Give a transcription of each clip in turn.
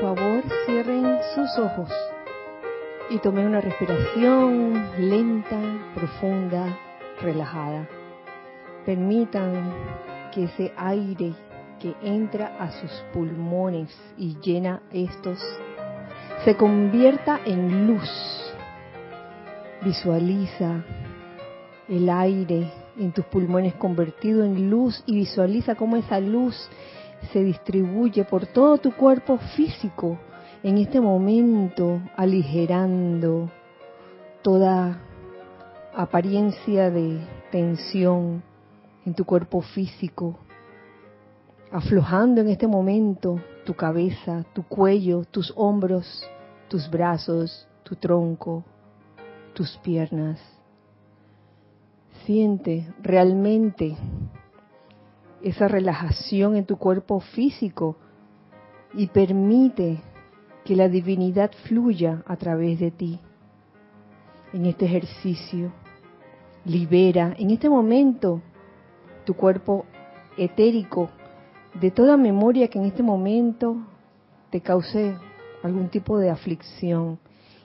Por favor, cierren sus ojos y tomen una respiración lenta, profunda, relajada. Permitan que ese aire que entra a sus pulmones y llena estos se convierta en luz. Visualiza el aire en tus pulmones convertido en luz y visualiza cómo esa luz se distribuye por todo tu cuerpo físico en este momento, aligerando toda apariencia de tensión en tu cuerpo físico, aflojando en este momento tu cabeza, tu cuello, tus hombros, tus brazos, tu tronco, tus piernas. Siente realmente esa relajación en tu cuerpo físico y permite que la divinidad fluya a través de ti en este ejercicio. Libera en este momento tu cuerpo etérico de toda memoria que en este momento te cause algún tipo de aflicción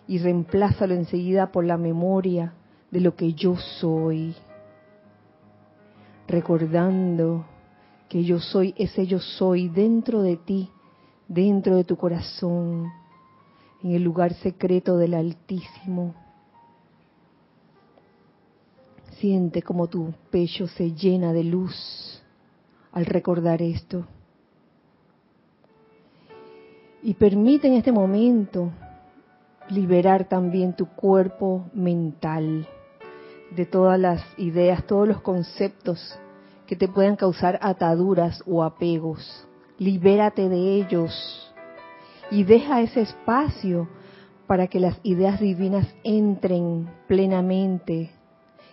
y reemplázalo enseguida por la memoria de lo que yo soy, recordando que yo soy ese yo soy dentro de ti, dentro de tu corazón, en el lugar secreto del Altísimo. Siente como tu pecho se llena de luz al recordar esto. Y permite en este momento liberar también tu cuerpo mental de todas las ideas, todos los conceptos que te puedan causar ataduras o apegos. Libérate de ellos y deja ese espacio para que las ideas divinas entren plenamente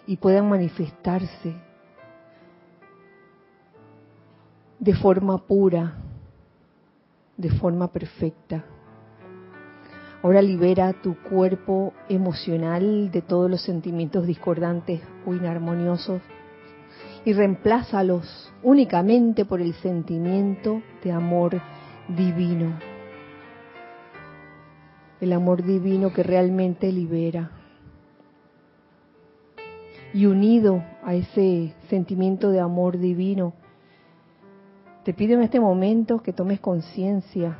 y puedan manifestarse de forma pura, de forma perfecta. Ahora libera tu cuerpo emocional de todos los sentimientos discordantes o inarmoniosos y reemplázalos únicamente por el sentimiento de amor divino. El amor divino que realmente libera. Y unido a ese sentimiento de amor divino, te pido en este momento que tomes conciencia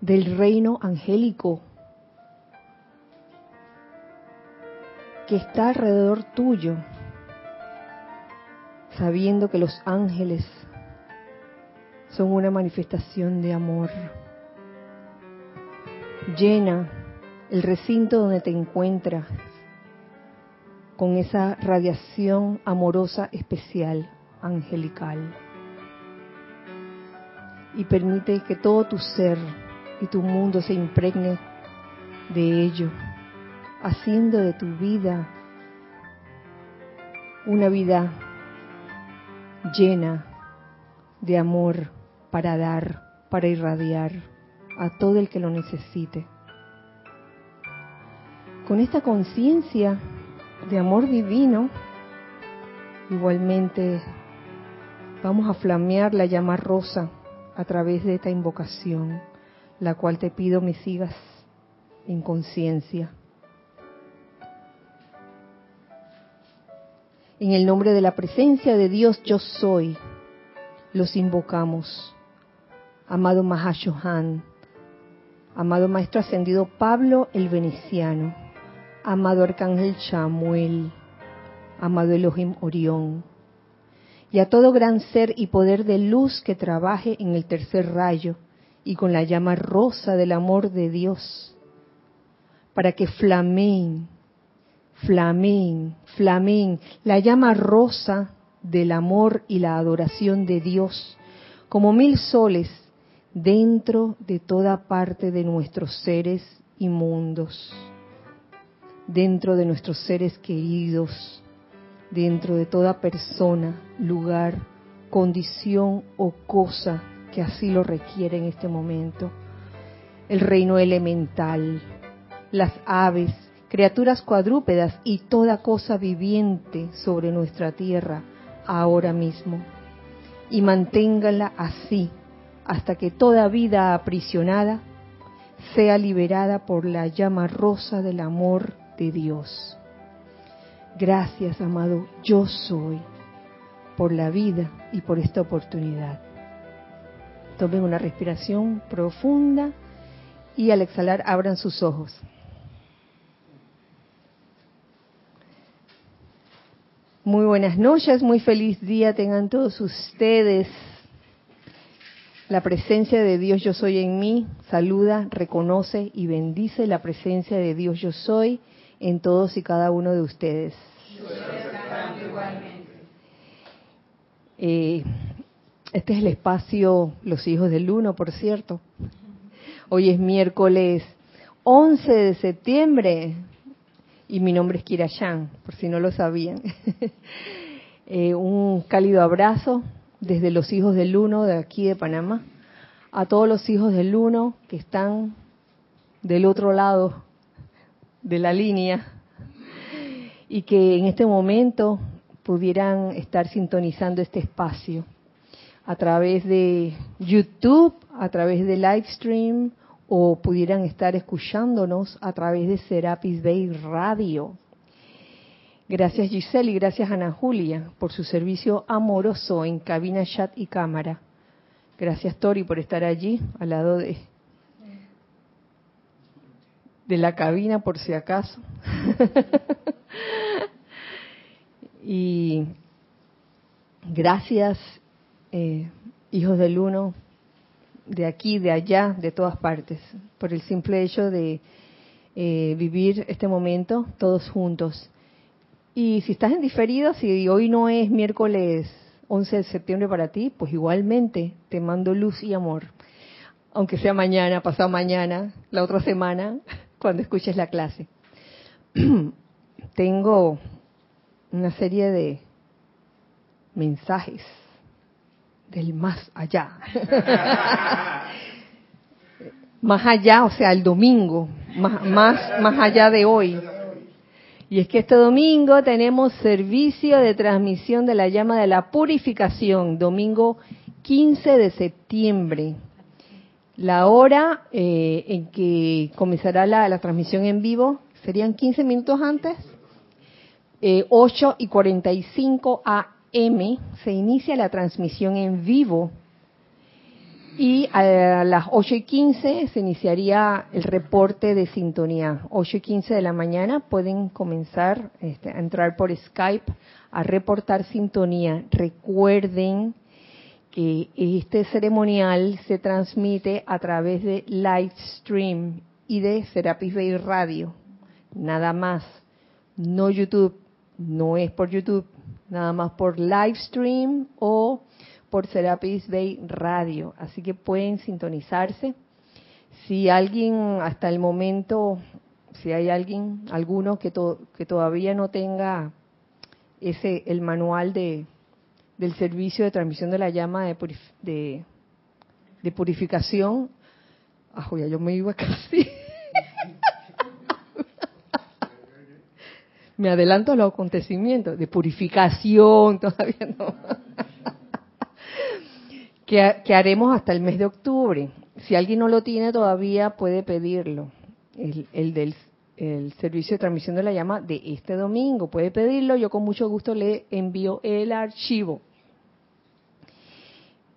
del reino angélico que está alrededor tuyo, sabiendo que los ángeles son una manifestación de amor. Llena el recinto donde te encuentras con esa radiación amorosa especial angelical. Y permite que todo tu ser y tu mundo se impregne de ello, haciendo de tu vida una vida llena de amor para dar, para irradiar a todo el que lo necesite. Con esta conciencia de amor divino, igualmente Vamos a flamear la llama rosa a través de esta invocación, la cual te pido me sigas en conciencia. En el nombre de la presencia de Dios yo soy, los invocamos. Amado Mahashohan, amado Maestro Ascendido Pablo el Veneciano, amado Arcángel Chamuel, amado Elohim Orión, y a todo gran ser y poder de luz que trabaje en el tercer rayo y con la llama rosa del amor de Dios, para que flameen, flameen, flameen la llama rosa del amor y la adoración de Dios, como mil soles dentro de toda parte de nuestros seres y mundos, dentro de nuestros seres queridos, dentro de toda persona, lugar, condición o cosa que así lo requiere en este momento. El reino elemental, las aves, criaturas cuadrúpedas y toda cosa viviente sobre nuestra tierra ahora mismo. Y manténgala así hasta que toda vida aprisionada sea liberada por la llama rosa del amor de Dios. Gracias, amado, yo soy, por la vida y por esta oportunidad. Tomen una respiración profunda y al exhalar abran sus ojos. Muy buenas noches, muy feliz día tengan todos ustedes. La presencia de Dios yo soy en mí saluda, reconoce y bendice la presencia de Dios yo soy en todos y cada uno de ustedes. Eh, este es el espacio Los Hijos del Uno, por cierto. Hoy es miércoles 11 de septiembre y mi nombre es Kira Yang, por si no lo sabían. Eh, un cálido abrazo desde los hijos del Uno de aquí de Panamá a todos los hijos del Uno que están del otro lado de la línea y que en este momento pudieran estar sintonizando este espacio a través de YouTube, a través de Livestream o pudieran estar escuchándonos a través de Serapis Bay Radio. Gracias Giselle y gracias Ana Julia por su servicio amoroso en cabina, chat y cámara. Gracias Tori por estar allí al lado de, de la cabina por si acaso. y gracias eh, hijos del uno, de aquí, de allá, de todas partes, por el simple hecho de eh, vivir este momento todos juntos. Y si estás en diferido, si hoy no es miércoles 11 de septiembre para ti, pues igualmente te mando luz y amor. Aunque sea mañana, pasado mañana, la otra semana, cuando escuches la clase. Tengo una serie de mensajes del más allá. más allá, o sea, el domingo, más, más, más allá de hoy. Y es que este domingo tenemos servicio de transmisión de la llama de la purificación, domingo 15 de septiembre. La hora eh, en que comenzará la, transmisión en vivo serían 15 minutos antes, eh, 8 y 45 AM se inicia la transmisión en vivo y a las 8 y 15 se iniciaría el reporte de sintonía. 8 y 15 de la mañana pueden comenzar este, a entrar por Skype a reportar sintonía. Recuerden que este ceremonial se transmite a través de Livestream y de Serapis Bay Radio. Nada más. No YouTube. No es por YouTube. Nada más por Livestream o por Serapis Bay Radio, así que pueden sintonizarse. Si alguien hasta el momento, si hay alguien, alguno que, todavía no tenga ese el manual de del servicio de transmisión de la llama de, de, purificación, ah, yo me iba casi. Me adelanto a los acontecimientos de purificación, todavía no que, haremos hasta el mes de octubre. Si alguien no lo tiene todavía, puede pedirlo. El, del servicio de transmisión de la llama de este domingo. Puede pedirlo, yo con mucho gusto le envío el archivo.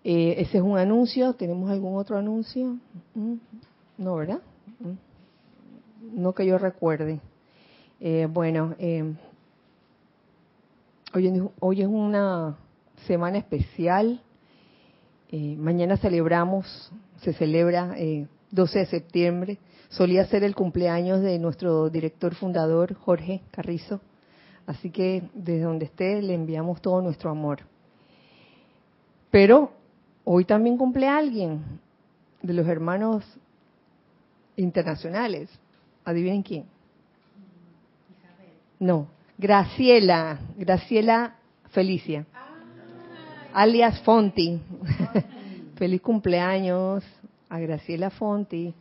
Eh, ese es un anuncio. ¿Tenemos algún otro anuncio? Mm, no, ¿verdad? Mm, no que yo recuerde. Eh, bueno, eh, hoy, hoy es una semana especial eh, mañana celebramos, se celebra 12 eh, de septiembre. Solía ser el cumpleaños de nuestro director fundador, Jorge Carrizo. Así que desde donde esté le enviamos todo nuestro amor. Pero hoy también cumple alguien de los hermanos internacionales. ¿Adivinen quién? No, Graciela, Graciela Felicia alias Fonti. Feliz cumpleaños a Graciela Fonti.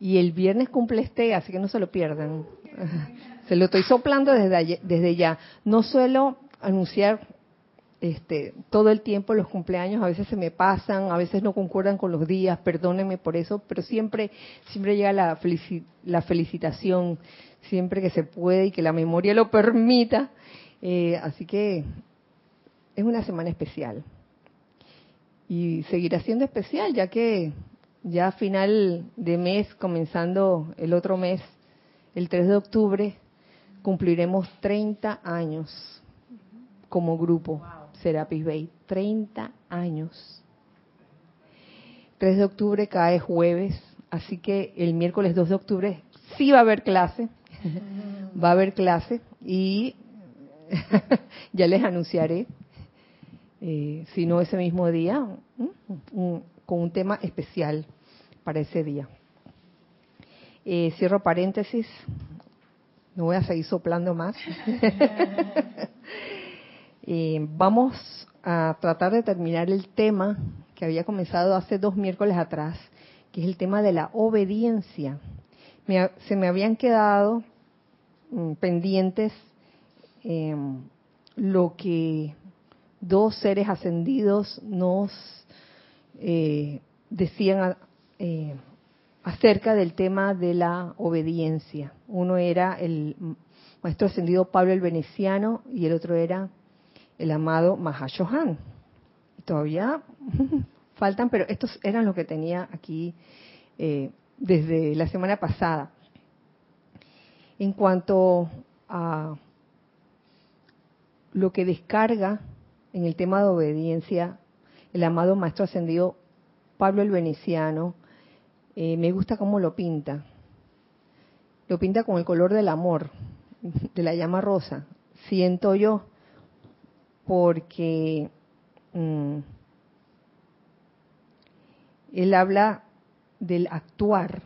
Y el viernes cumple este, así que no se lo pierdan. Se lo estoy soplando desde, desde ya. No suelo anunciar este, todo el tiempo los cumpleaños a veces se me pasan, a veces no concuerdan con los días, perdónenme por eso, pero siempre, siempre llega la, la felicitación, siempre que se puede y que la memoria lo permita. Eh, así que es una semana especial. Y seguirá siendo especial, ya que ya a final de mes, comenzando el otro mes, el 3 de octubre, cumpliremos 30 años como grupo Serapis Bay. 30 años. 3 de octubre cae jueves, así que el miércoles 2 de octubre sí va a haber clase. va a haber clase y ya les anunciaré, eh, si no ese mismo día, con un tema especial para ese día. Eh, cierro paréntesis, no voy a seguir soplando más. Eh, vamos a tratar de terminar el tema que había comenzado hace dos miércoles atrás, que es el tema de la obediencia. Se me habían quedado mm, pendientes em, lo que dos seres ascendidos nos eh, decían eh, acerca del tema de la obediencia. Uno era el maestro ascendido Pablo el Veneciano y el otro era el amado Mahashohan. Todavía faltan, pero estos eran los que tenía aquí eh, desde la semana pasada. En cuanto a lo que descarga en el tema de obediencia el amado Maestro Ascendido Pablo el Veneciano, eh, me gusta cómo lo pinta. Lo pinta con el color del amor, de la llama rosa. Siento yo, porque mm, él habla del actuar.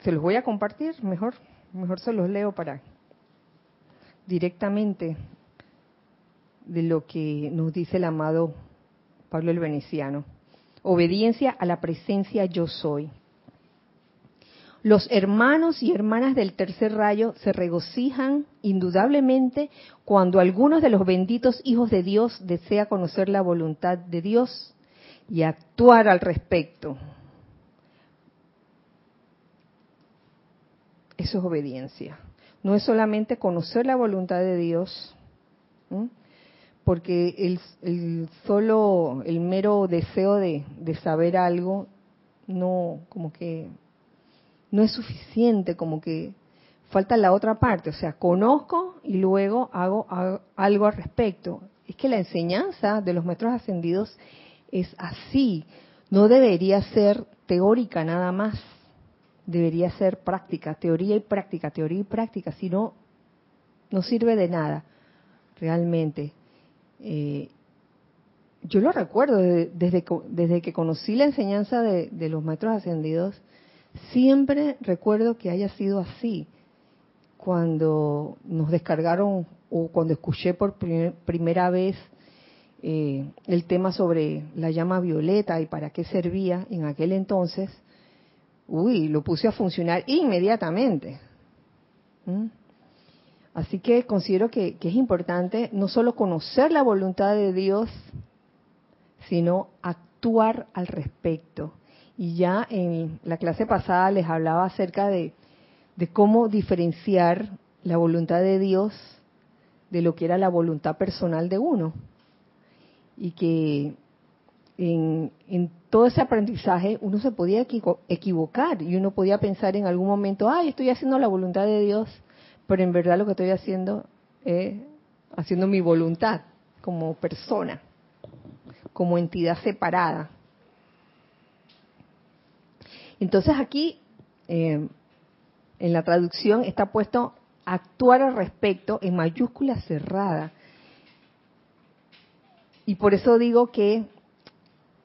Se los voy a compartir, mejor, mejor se los leo para directamente de lo que nos dice el amado Pablo el Veneciano. Obediencia a la presencia yo soy. Los hermanos y hermanas del tercer rayo se regocijan indudablemente cuando algunos de los benditos hijos de Dios desea conocer la voluntad de Dios y actuar al respecto. Eso es obediencia. No es solamente conocer la voluntad de Dios, porque el, solo el mero deseo de, de saber algo no como que no es suficiente, como que falta la otra parte, o sea, conozco y luego hago, algo al respecto. Es que la enseñanza de los maestros ascendidos es así, no debería ser teórica nada más, debería ser práctica, teoría y práctica, teoría y práctica, si no, no sirve de nada, realmente. Eh, yo lo recuerdo desde, desde, que conocí la enseñanza de, de los maestros ascendidos, Siempre recuerdo que haya sido así. Cuando nos descargaron o cuando escuché por primera vez eh, el tema sobre la llama violeta y para qué servía en aquel entonces, uy, lo puse a funcionar inmediatamente. ¿Mm? Así que considero que, es importante no solo conocer la voluntad de Dios, sino actuar al respecto. Y ya en la clase pasada les hablaba acerca de, cómo diferenciar la voluntad de Dios de lo que era la voluntad personal de uno. Y que en, todo ese aprendizaje uno se podía equivocar y uno podía pensar en algún momento, ay, estoy haciendo la voluntad de Dios, pero en verdad lo que estoy haciendo es haciendo mi voluntad como persona, como entidad separada. Entonces aquí, eh, en la traducción, está puesto actuar al respecto en mayúscula cerrada. Y por eso digo que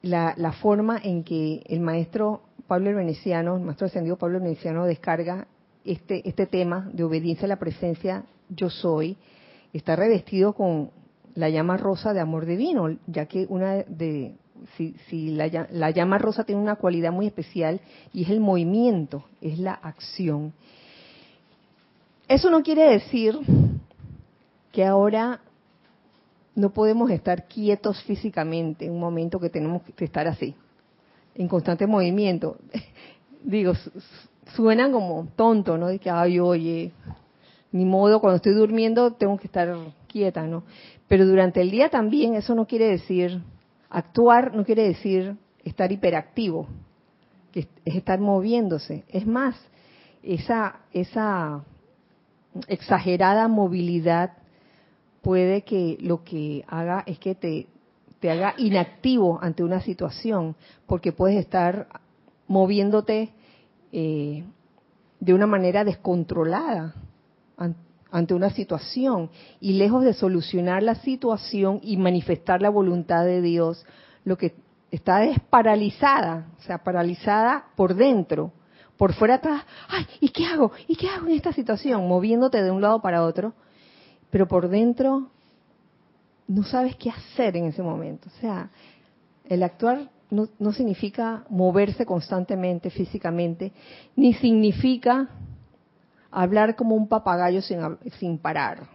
la, forma en que el maestro Pablo el Veneciano, el maestro ascendido Pablo Veneciano descarga este, este tema de obediencia a la presencia yo soy, está revestido con la llama rosa de amor divino, ya que una de, si, la, llama rosa tiene una cualidad muy especial y es el movimiento, es la acción. Eso no quiere decir que ahora no podemos estar quietos físicamente en un momento que tenemos que estar así, en constante movimiento. Digo, suenan como tonto, ¿no? De que, ay, oye, ni modo, cuando estoy durmiendo tengo que estar quieta, ¿no? Pero durante el día también eso no quiere decir, actuar no quiere decir estar hiperactivo, que es estar moviéndose. Es más, esa, esa exagerada movilidad puede que lo que haga es que te, haga inactivo ante una situación, porque puedes estar moviéndote eh, de una manera descontrolada ante una situación y lejos de solucionar la situación y manifestar la voluntad de Dios, lo que está es paralizada, o sea, paralizada por dentro. Por fuera estás, ay, ¿y qué hago? ¿Y qué hago en esta situación? Moviéndote de un lado para otro pero por dentro no sabes qué hacer en ese momento. O sea, el actuar no, significa moverse constantemente físicamente, ni significa hablar como un papagayo sin, sin parar.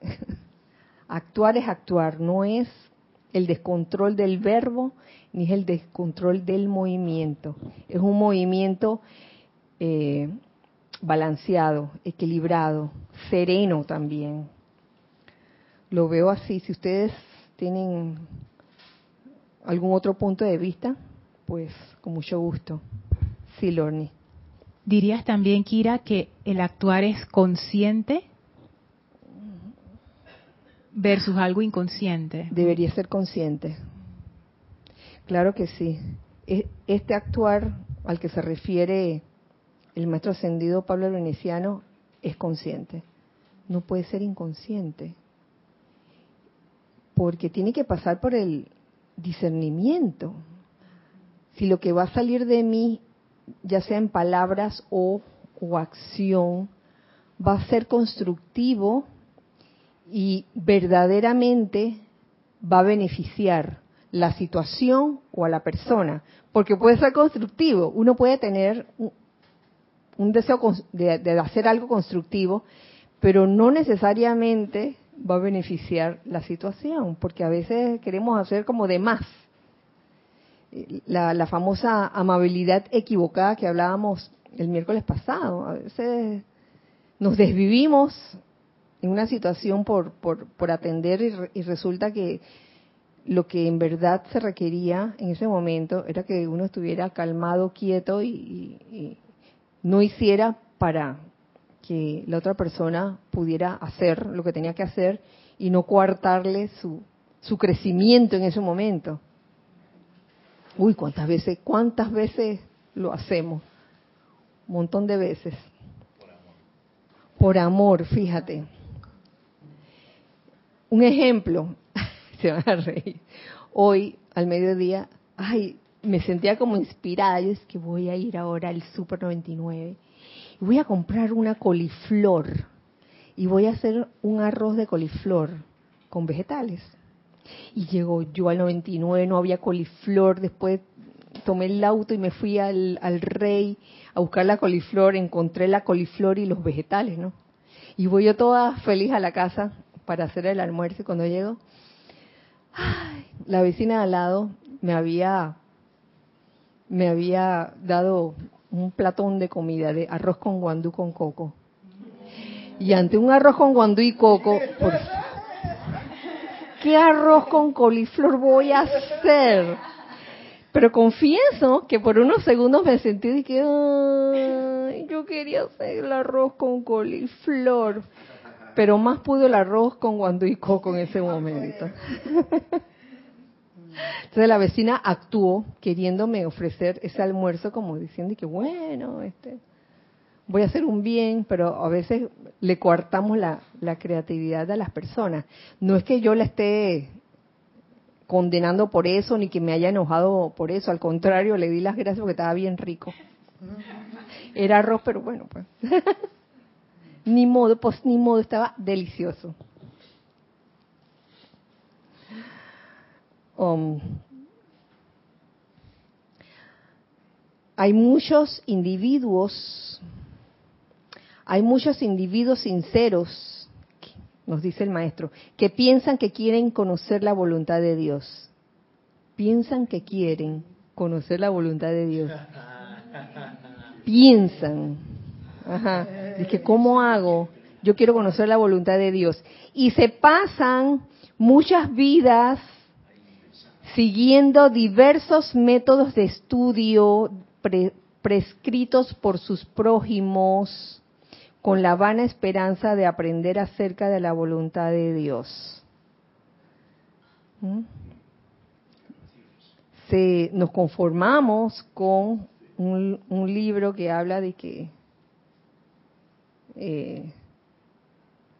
actuar es actuar, no es el descontrol del verbo ni es el descontrol del movimiento. Es un movimiento eh, balanceado, equilibrado, sereno también lo veo así. Si ustedes tienen algún otro punto de vista, pues con mucho gusto. Sí, Lorni. ¿Dirías también, Kira, que el actuar es consciente versus algo inconsciente? Debería ser consciente. Claro que sí. E, este actuar al que se refiere el maestro ascendido Pablo Veneciano es consciente. No puede ser inconsciente porque tiene que pasar por el discernimiento. Si lo que va a salir de mí, ya sea en palabras o, acción, va a ser constructivo y verdaderamente va a beneficiar la situación o a la persona, porque puede ser constructivo. Uno puede tener un, deseo de, hacer algo constructivo, pero no necesariamente va a beneficiar la situación, porque a veces queremos hacer como de más. La, famosa amabilidad equivocada que hablábamos el miércoles pasado. A veces nos desvivimos en una situación por, por, atender y, resulta que lo que en verdad se requería en ese momento era que uno estuviera calmado, quieto y no hiciera para que la otra persona pudiera hacer lo que tenía que hacer y no coartarle su, su crecimiento en ese momento. Uy, cuántas veces, cuántas veces lo hacemos. Un montón de veces. Por amor, fíjate. Un ejemplo, se van a reír. Hoy, al mediodía, ay, me sentía como inspirada. Yo es que voy a ir ahora al Super 99 voy a comprar una coliflor y voy a hacer un arroz de coliflor con vegetales. Y llegó yo al 99, no había coliflor, después tomé el auto y me fui al, al rey a buscar la coliflor, encontré la coliflor y los vegetales, ¿no? Y voy yo toda feliz a la casa para hacer el almuerzo y cuando llego, la vecina de al lado me había me había dado un platón de comida de arroz con guandú con coco. Y ante un arroz con guandú y coco, ¿qué arroz con coliflor voy a hacer? Pero confieso que por unos segundos me sentí de que yo quería hacer el arroz con coliflor, pero más pudo el arroz con guandú y coco en ese momento. Entonces la vecina actuó queriéndome ofrecer ese almuerzo como diciendo que bueno, este, voy a hacer un bien, pero a veces le coartamos la, la creatividad a las personas. No es que yo la esté condenando por eso, ni que me haya enojado por eso, al contrario, le di las gracias porque estaba bien rico. Era arroz, pero bueno, pues. ni modo, pues ni modo, estaba delicioso. Um, hay muchos individuos, hay muchos individuos sinceros, nos dice el maestro, que piensan que quieren conocer la voluntad de Dios. Piensan que quieren conocer la voluntad de Dios. Piensan. Ajá. Dice, ¿cómo hago? Yo quiero conocer la voluntad de Dios. Y se pasan muchas vidas siguiendo diversos métodos de estudio prescritos por sus prójimos con la vana esperanza de aprender acerca de la voluntad de Dios. ¿Mm? Se, nos conformamos con un, libro que habla de que eh,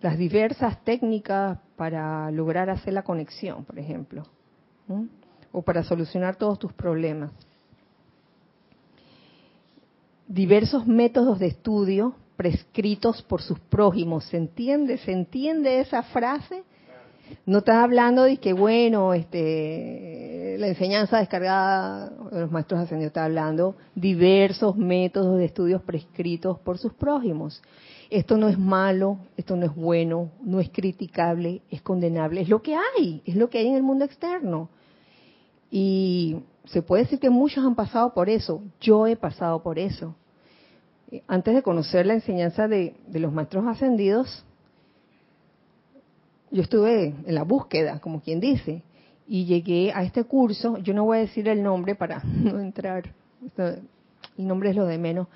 las diversas técnicas para lograr hacer la conexión, por ejemplo, o para solucionar todos tus problemas. Diversos métodos de estudio prescritos por sus prójimos. ¿Se entiende? ¿Se entiende esa frase? No estás hablando de que, bueno, este, la enseñanza descargada de los maestros ascendidos está hablando diversos métodos de estudios prescritos por sus prójimos. Esto no es malo, esto no es bueno, no es criticable, es condenable, es lo que hay, es lo que hay en el mundo externo. Y se puede decir que muchos han pasado por eso, yo he pasado por eso. Antes de conocer la enseñanza de, los maestros ascendidos, yo estuve en la búsqueda, como quien dice, y llegué a este curso, yo no voy a decir el nombre para no entrar, el nombre es lo de menos,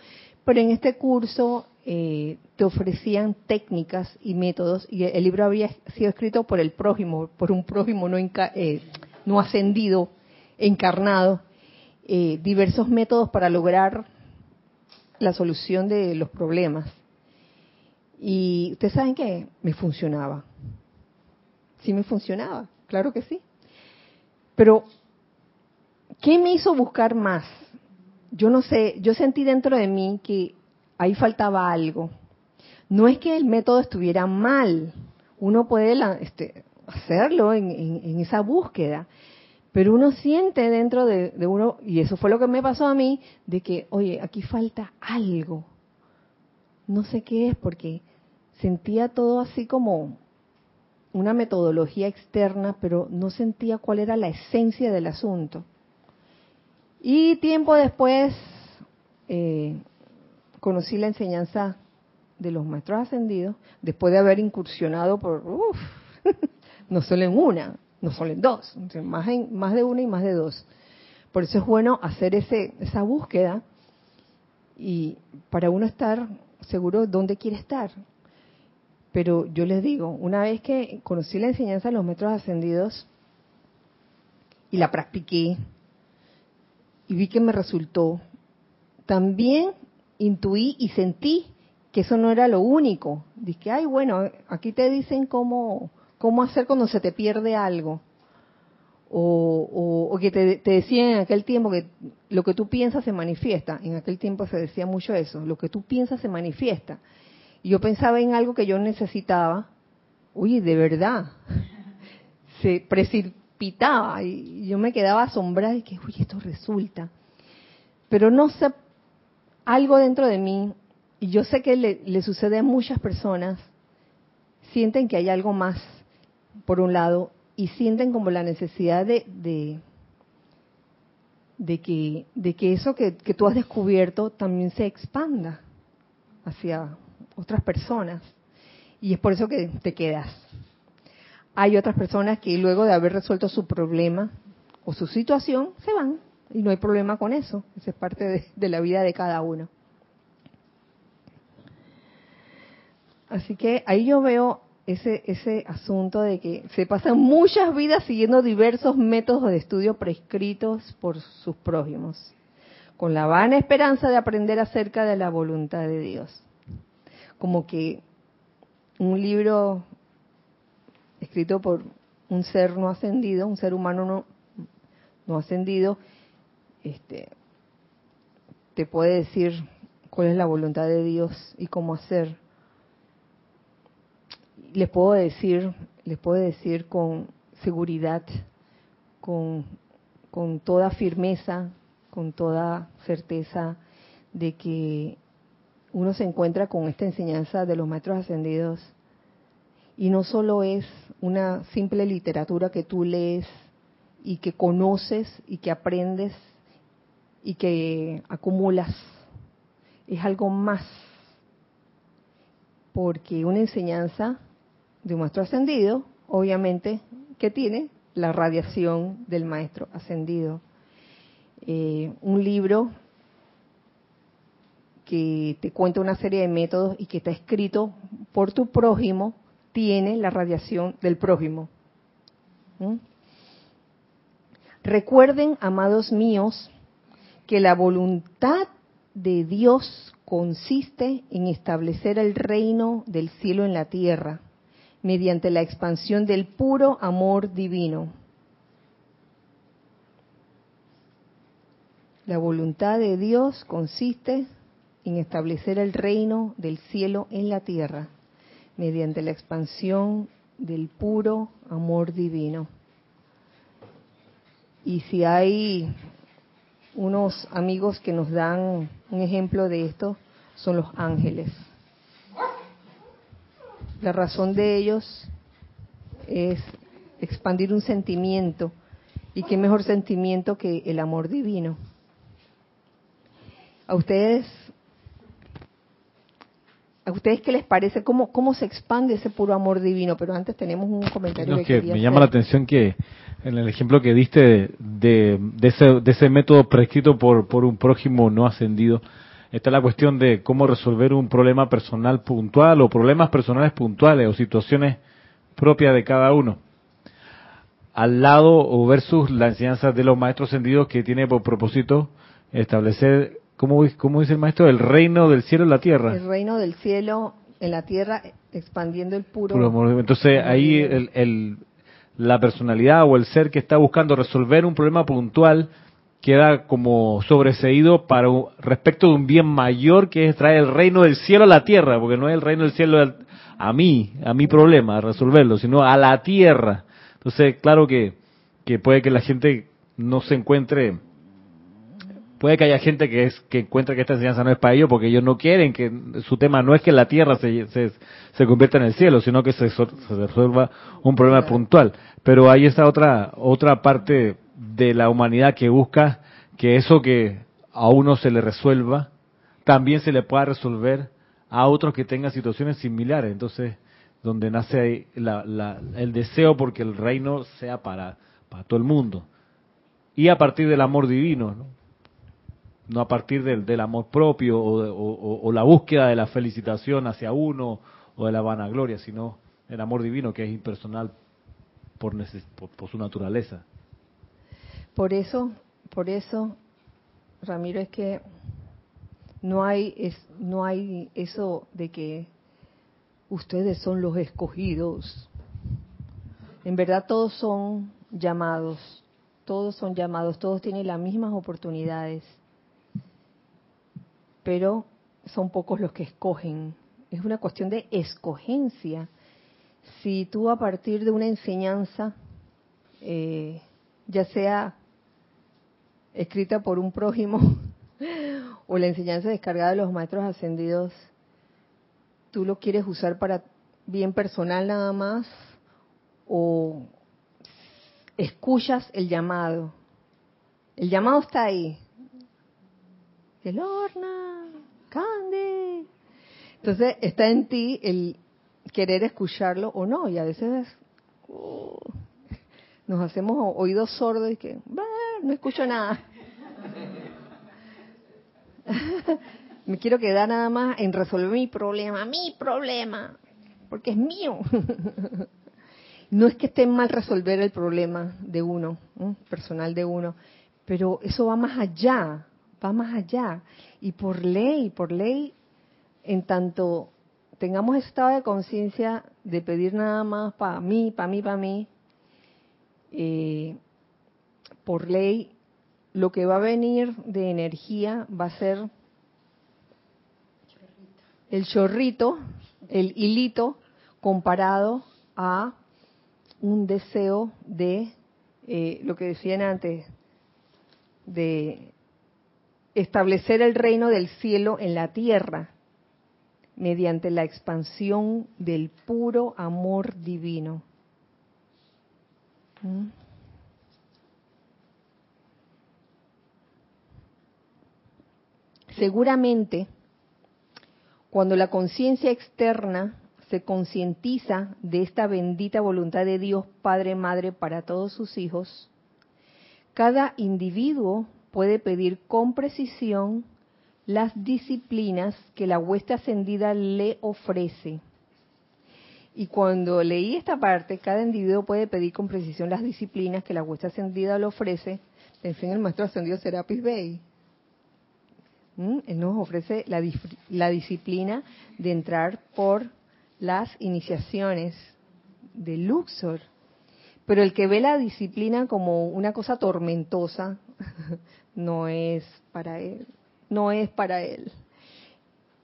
pero en este curso eh, te ofrecían técnicas y métodos y el libro había sido escrito por el prójimo, por un prójimo no, eh, no ascendido, encarnado, eh, diversos métodos para lograr la solución de los problemas. Y ustedes saben que me funcionaba. Sí me funcionaba, claro que sí. Pero, ¿qué me hizo buscar más? Yo no sé, yo sentí dentro de mí que ahí faltaba algo. No es que el método estuviera mal, uno puede este, hacerlo en, esa búsqueda, pero uno siente dentro de, uno, y eso fue lo que me pasó a mí, de que, oye, aquí falta algo. No sé qué es, porque sentía todo así como una metodología externa, pero no sentía cuál era la esencia del asunto. Y tiempo después, eh, conocí la enseñanza de los maestros ascendidos después de haber incursionado por, uff, no solo en una, no solo en dos, más, en, más de una y más de dos. Por eso es bueno hacer ese, esa búsqueda y para uno estar seguro de dónde quiere estar. Pero yo les digo, una vez que conocí la enseñanza de los maestros ascendidos y la practiqué y vi que me resultó, también intuí y sentí que eso no era lo único. Dije, ay, bueno, aquí te dicen cómo, cómo hacer cuando se te pierde algo. O, que te, te, decían en aquel tiempo que lo que tú piensas se manifiesta. En aquel tiempo se decía mucho eso, lo que tú piensas se manifiesta. Y yo pensaba en algo que yo necesitaba. Uy, de verdad. Se precipitaba y yo me quedaba asombrada y que, uy, esto resulta. Pero no sé algo dentro de mí, y yo sé que le, sucede a muchas personas, sienten que hay algo más, por un lado, y sienten como la necesidad de, de, que, de que eso que, tú has descubierto también se expanda hacia otras personas. Y es por eso que te quedas. Hay otras personas que luego de haber resuelto su problema o su situación, se van y no hay problema con eso. Esa es parte de, la vida de cada uno. Así que ahí yo veo ese, ese asunto de que se pasan muchas vidas siguiendo diversos métodos de estudio prescritos por sus prójimos, con la vana esperanza de aprender acerca de la voluntad de Dios. Como que un libro escrito por un ser no ascendido, un ser humano no, no ascendido, este, te puede decir cuál es la voluntad de Dios y cómo hacer. Les puedo decir, les puedo decir con seguridad, con, con toda firmeza, con toda certeza de que uno se encuentra con esta enseñanza de los maestros ascendidos Y no solo es una simple literatura que tú lees y que conoces y que aprendes y que acumulas. Es algo más. Porque una enseñanza de un maestro ascendido, obviamente, que tiene la radiación del maestro ascendido. Eh, un libro que te cuenta una serie de métodos y que está escrito por tu prójimo, tiene la radiación del prójimo. ¿Mm? Recuerden, amados míos, que la voluntad de Dios consiste en establecer el reino del cielo en la tierra mediante la expansión del puro amor divino. La voluntad de Dios consiste en establecer el reino del cielo en la tierra mediante la expansión del puro amor divino. Y si hay unos amigos que nos dan un ejemplo de esto, son los ángeles. La razón de ellos es expandir un sentimiento. ¿Y qué mejor sentimiento que el amor divino? A ustedes, ¿a ustedes qué les parece? ¿Cómo, cómo se expande ese puro amor divino? Pero antes tenemos un comentario que, me llama la atención que en el ejemplo que diste de, de, ese, de ese método prescrito por, por un prójimo no ascendido, está la cuestión de cómo resolver un problema personal puntual o problemas personales puntuales o situaciones propias de cada uno. Al lado o versus la enseñanza de los maestros ascendidos que tiene por propósito establecer ¿Cómo, dice el maestro? El reino del cielo en la tierra. El reino del cielo en la tierra, expandiendo el puro. Entonces ahí el, la personalidad o el ser que está buscando resolver un problema puntual queda como sobreseído para respecto de un bien mayor que es traer el reino del cielo a la tierra, porque no es el reino del cielo a mí, a mi problema, a resolverlo, sino a la tierra. Entonces, claro que, que puede que la gente no se encuentre puede que haya gente que es que encuentre que esta enseñanza no es para ellos porque ellos no quieren que su tema no es que la tierra se, se, convierta en el cielo sino que se, resuelva un problema puntual pero hay esa otra otra parte de la humanidad que busca que eso que a uno se le resuelva también se le pueda resolver a otros que tengan situaciones similares entonces donde nace el deseo porque el reino sea para para todo el mundo y a partir del amor divino ¿no? a partir del, del amor propio o, la búsqueda de la felicitación hacia uno o de la vanagloria, sino el amor divino que es impersonal por, por, su naturaleza. Por eso, por eso, Ramiro, es que no hay, es, no hay eso de que ustedes son los escogidos. En verdad todos son llamados, todos son llamados, todos tienen las mismas oportunidades pero son pocos los que escogen. Es una cuestión de escogencia. Si tú a partir de una enseñanza, eh, ya sea escrita por un prójimo o la enseñanza descargada de los maestros ascendidos, tú lo quieres usar para bien personal nada más o escuchas el llamado. El llamado está ahí. El horno Cande. Entonces está en ti el querer escucharlo o no, y a veces uh, nos hacemos oídos sordos y que no escucho nada. Me quiero quedar nada más en resolver mi problema, mi problema, porque es mío. no es que esté mal resolver el problema de uno, personal de uno, pero eso va más allá va más allá. Y por ley, por ley, en tanto tengamos estado de conciencia de pedir nada más para mí, para mí, para mí, eh, por ley, lo que va a venir de energía va a ser el chorrito, el hilito, comparado a un deseo de, eh, lo que decían antes, de establecer el reino del cielo en la tierra. mediante la expansión del puro amor divino. ¿Mm? Seguramente, cuando la conciencia externa se concientiza de esta bendita voluntad de Dios Padre Madre para todos sus hijos, cada individuo puede pedir con precisión las disciplinas que la huesta ascendida le ofrece. Y cuando leí esta parte, cada individuo puede pedir con precisión las disciplinas que la huesta ascendida le ofrece, pensé en el maestro ascendido Serapis Bey. ¿Mm? Él nos ofrece la, la disciplina de entrar por las iniciaciones de Luxor. Pero el que ve la disciplina como una cosa tormentosa no es para él no es para él.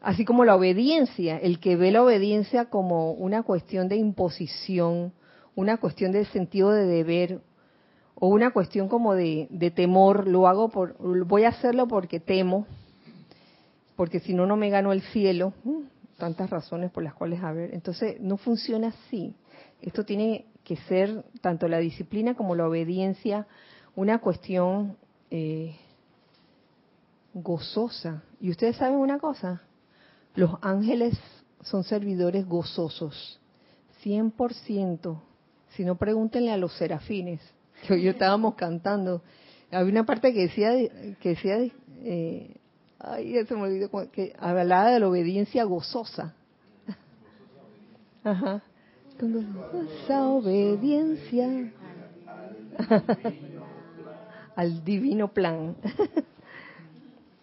Así como la obediencia, el que ve la obediencia como una cuestión de imposición, una cuestión de sentido de deber o una cuestión como de, temor, lo hago por, voy a hacerlo porque temo, porque si no no me gano el cielo, mm, tantas razones por las cuales a ver, entonces no funciona así. Esto tiene que ser tanto la disciplina como la obediencia una cuestión eh, gozosa. Y ustedes saben una cosa, los ángeles son servidores gozosos, 100%. Si no, pregúntenle a los serafines, que hoy estábamos cantando. Había una parte que decía, que decía, eh, ay, se me olvidó, que hablaba de la obediencia gozosa. Ajá. Esa obediencia al divino plan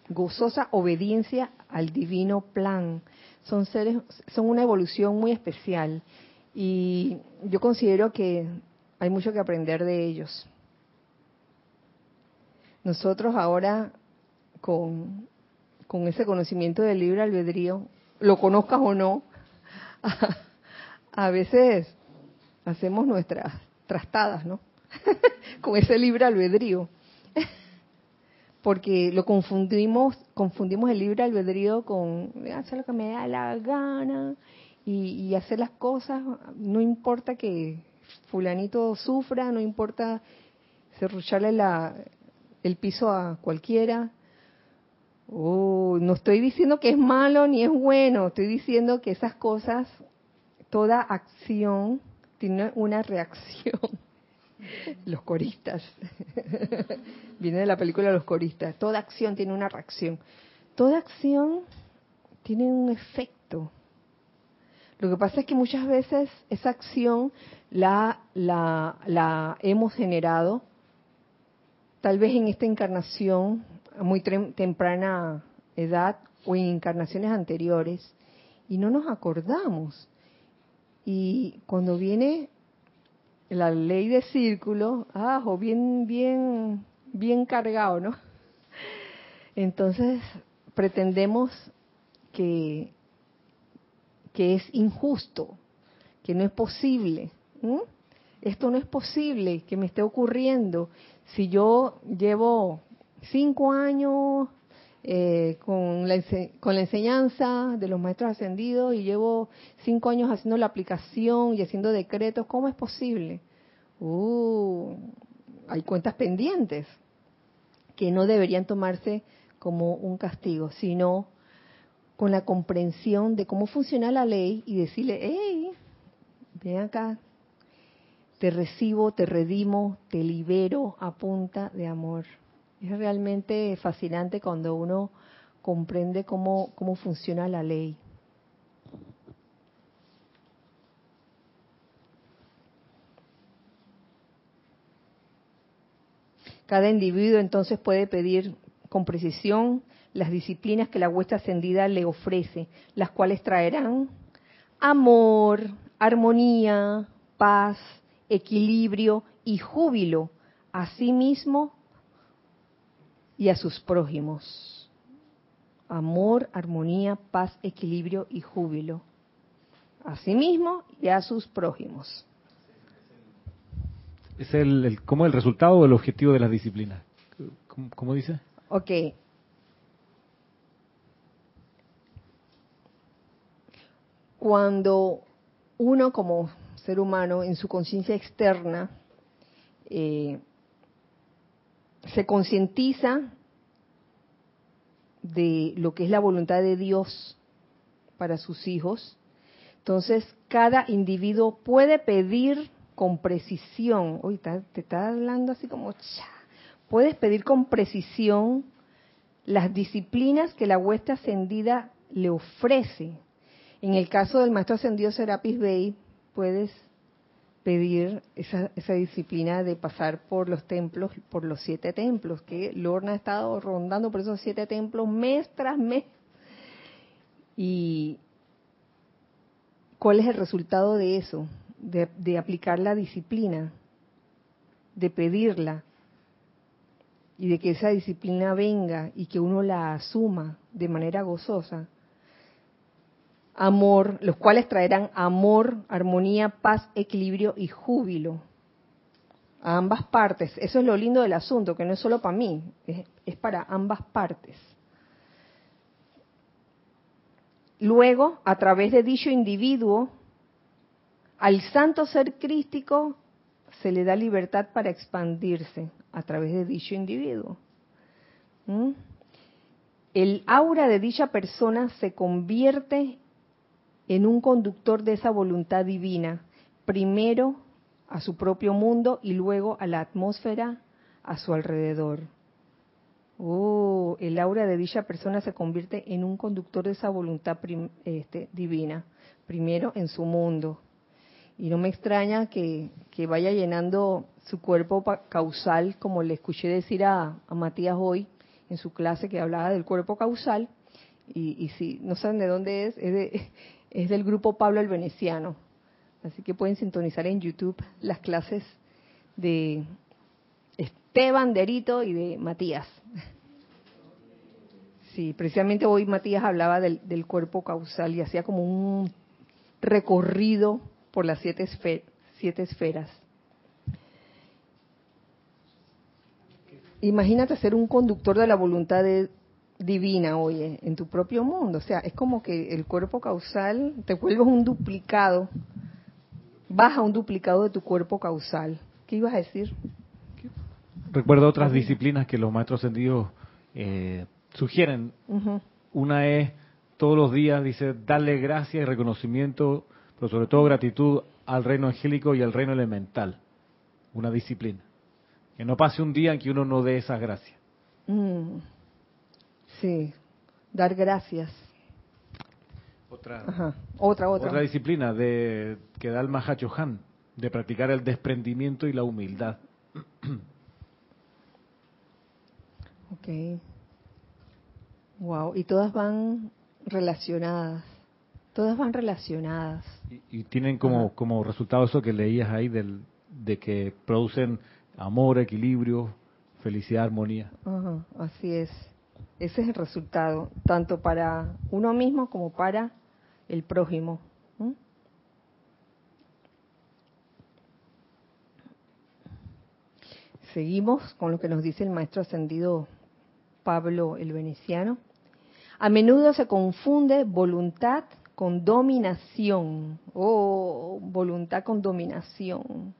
gozosa obediencia al divino plan. Son seres, son una evolución muy especial y yo considero que hay mucho que aprender de ellos. Nosotros ahora con, con ese conocimiento del libre albedrío, lo conozcas o no, a veces hacemos nuestras trastadas, ¿no? con ese libre albedrío porque lo confundimos, confundimos el libre albedrío con hacer lo que me da la gana y, hacer las cosas, no importa que fulanito sufra, no importa cerrucharle la, el piso a cualquiera. No estoy diciendo que es malo ni es bueno, estoy diciendo que esas cosas, toda acción tiene una reacción. Los coristas. Viene de la película Los coristas. Toda acción tiene una reacción. Toda acción tiene un efecto. Lo que pasa es que muchas veces esa acción la, la, la hemos generado, tal vez en esta encarnación muy temprana edad o en encarnaciones anteriores, y no nos acordamos. Y cuando viene la ley de círculo, ah, o bien, bien, bien cargado, ¿no? Entonces pretendemos que, que es injusto, que no es posible. Esto no es posible que me esté ocurriendo. Si yo llevo cinco años eh, con, la, con la enseñanza de los maestros ascendidos y llevo cinco años haciendo la aplicación y haciendo decretos, ¿cómo es posible? Uh, hay cuentas pendientes que no deberían tomarse como un castigo, sino con la comprensión de cómo funciona la ley y decirle, hey, ven acá, te recibo, te redimo, te libero a punta de amor. Es realmente fascinante cuando uno comprende cómo, cómo funciona la ley. Cada individuo entonces puede pedir con precisión las disciplinas que la huesta ascendida le ofrece, las cuales traerán amor, armonía, paz, equilibrio y júbilo a sí mismo y a sus prójimos. Amor, armonía, paz, equilibrio y júbilo. A sí mismo y a sus prójimos es el, como el resultado o el objetivo de las disciplinas. ¿Cómo, dice? Ok. cuando uno como ser humano en su conciencia externa eh, se concientiza de lo que es la voluntad de Dios para sus hijos, entonces cada individuo puede pedir con precisión, uy, te está hablando así como, puedes pedir con precisión las disciplinas que la hueste ascendida le ofrece. En el caso del maestro ascendido Serapis Bey, puedes pedir esa, esa, disciplina de pasar por los templos, por los siete templos, que Lorna ha estado rondando por esos siete templos mes tras mes. Y cuál es el resultado de eso, de, de aplicar la disciplina, de pedirla, y de que esa disciplina venga y que uno la asuma de manera gozosa. Amor, los cuales traerán amor, armonía, paz, equilibrio y júbilo a ambas partes. Eso es lo lindo del asunto, que no es solo para mí, es, para ambas partes. Luego, a través de dicho individuo, al santo ser crístico se le da libertad para expandirse a través de dicho individuo. ¿Mm? El aura de dicha persona se convierte en un conductor de esa voluntad divina, primero a su propio mundo y luego a la atmósfera a su alrededor. Oh, el aura de dicha persona se convierte en un conductor de esa voluntad este, divina, primero en su mundo y no me extraña que, vaya llenando su cuerpo causal, como le escuché decir a, Matías hoy en su clase que hablaba del cuerpo causal. Y, si no saben de dónde es, es, es del grupo Pablo el Veneciano. Así que pueden sintonizar en YouTube las clases de Esteban, Derito y de Matías. Sí, precisamente hoy Matías hablaba del, cuerpo causal y hacía como un recorrido por las siete, siete esferas. Imagínate ser un conductor de la voluntad divina, oye, en tu propio mundo. O sea, es como que el cuerpo causal te vuelves un duplicado, baja un duplicado de tu cuerpo causal. ¿Qué ibas a decir? Recuerdo otras disciplinas que los maestros ascendidos eh, sugieren. Una es todos los días, dice, darle gracias y reconocimiento pero sobre todo gratitud al reino angélico y al reino elemental, una disciplina. Que no pase un día en que uno no dé esas gracias. Mm. Sí, dar gracias. Otra, otra, otra. Otra disciplina de, que da el Mahachohan, de practicar el desprendimiento y la humildad. ok. Wow, y todas van relacionadas. Todas van relacionadas. Y, tienen como, como resultado eso que leías ahí del, de que producen amor, equilibrio, felicidad, armonía. así es. Ese es el resultado, tanto para uno mismo como para el prójimo. Seguimos con lo que nos dice el maestro ascendido Pablo el Veneciano. A menudo se confunde voluntad con dominación, oh, voluntad con dominación.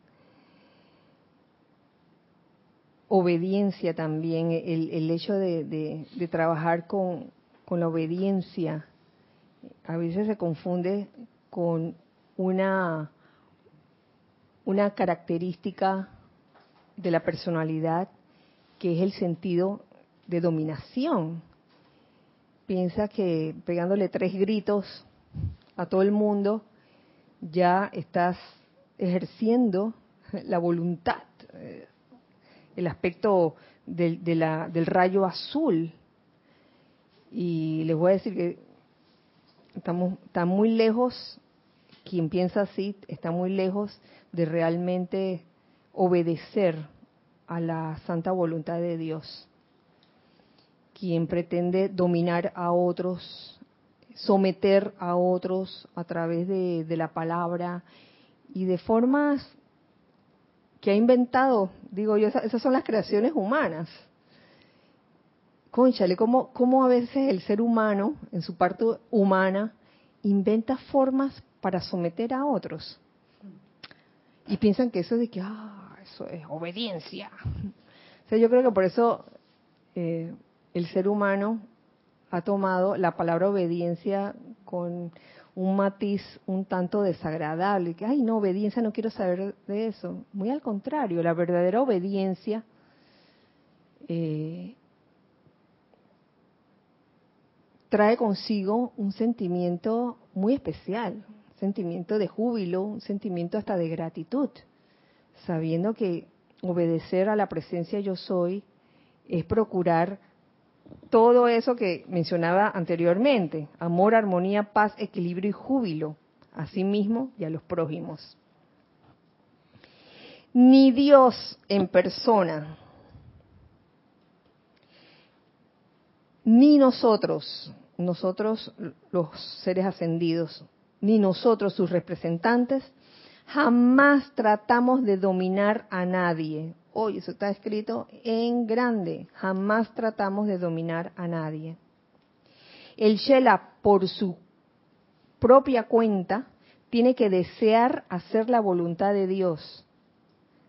Obediencia también, el, hecho de, trabajar con, con la obediencia, a veces se confunde con una, una característica de la personalidad que es el sentido de dominación. Piensa que pegándole tres gritos a todo el mundo, ya estás ejerciendo la voluntad, eh, el aspecto del, del rayo azul. Y les voy a decir que estamos, está muy lejos, quien piensa así, está muy lejos de realmente obedecer a la santa voluntad de Dios. Quien pretende dominar a otros someter a otros a través de, la palabra y de formas que ha inventado, digo yo, esas, son las creaciones humanas. Conchale, ¿cómo, ¿cómo a veces el ser humano, en su parte humana, inventa formas para someter a otros. Y piensan que eso de que, ah, eso es obediencia. O sea, yo creo que por eso eh, el ser humano ha tomado la palabra obediencia con un matiz un tanto desagradable, que, ay, no, obediencia, no quiero saber de eso. Muy al contrario, la verdadera obediencia eh, trae consigo un sentimiento muy especial, un sentimiento de júbilo, un sentimiento hasta de gratitud, sabiendo que obedecer a la presencia yo soy es procurar todo eso que mencionaba anteriormente, amor, armonía, paz, equilibrio y júbilo, a sí mismo y a los prójimos. Ni Dios en persona, ni nosotros, nosotros los seres ascendidos, ni nosotros sus representantes, jamás tratamos de dominar a nadie. Hoy eso está escrito en grande. Jamás tratamos de dominar a nadie. El Shela, por su propia cuenta, tiene que desear hacer la voluntad de Dios.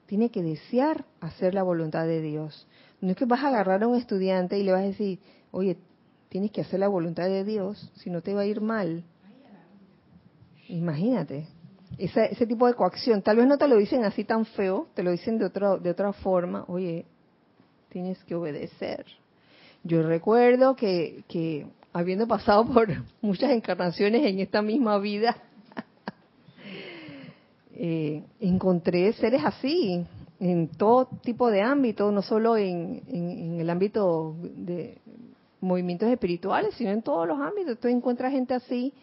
Tiene que desear hacer la voluntad de Dios. No es que vas a agarrar a un estudiante y le vas a decir, oye, tienes que hacer la voluntad de Dios, si no te va a ir mal. Imagínate, ese, ese tipo de coacción. Tal vez no te lo dicen así tan feo, te lo dicen de, otro, de otra forma. Oye, tienes que obedecer. Yo recuerdo que, que habiendo pasado por muchas encarnaciones en esta misma vida, eh, encontré seres así en todo tipo de ámbitos, no solo en, en, el ámbito de movimientos espirituales, sino en todos los ámbitos. Tú encuentras gente así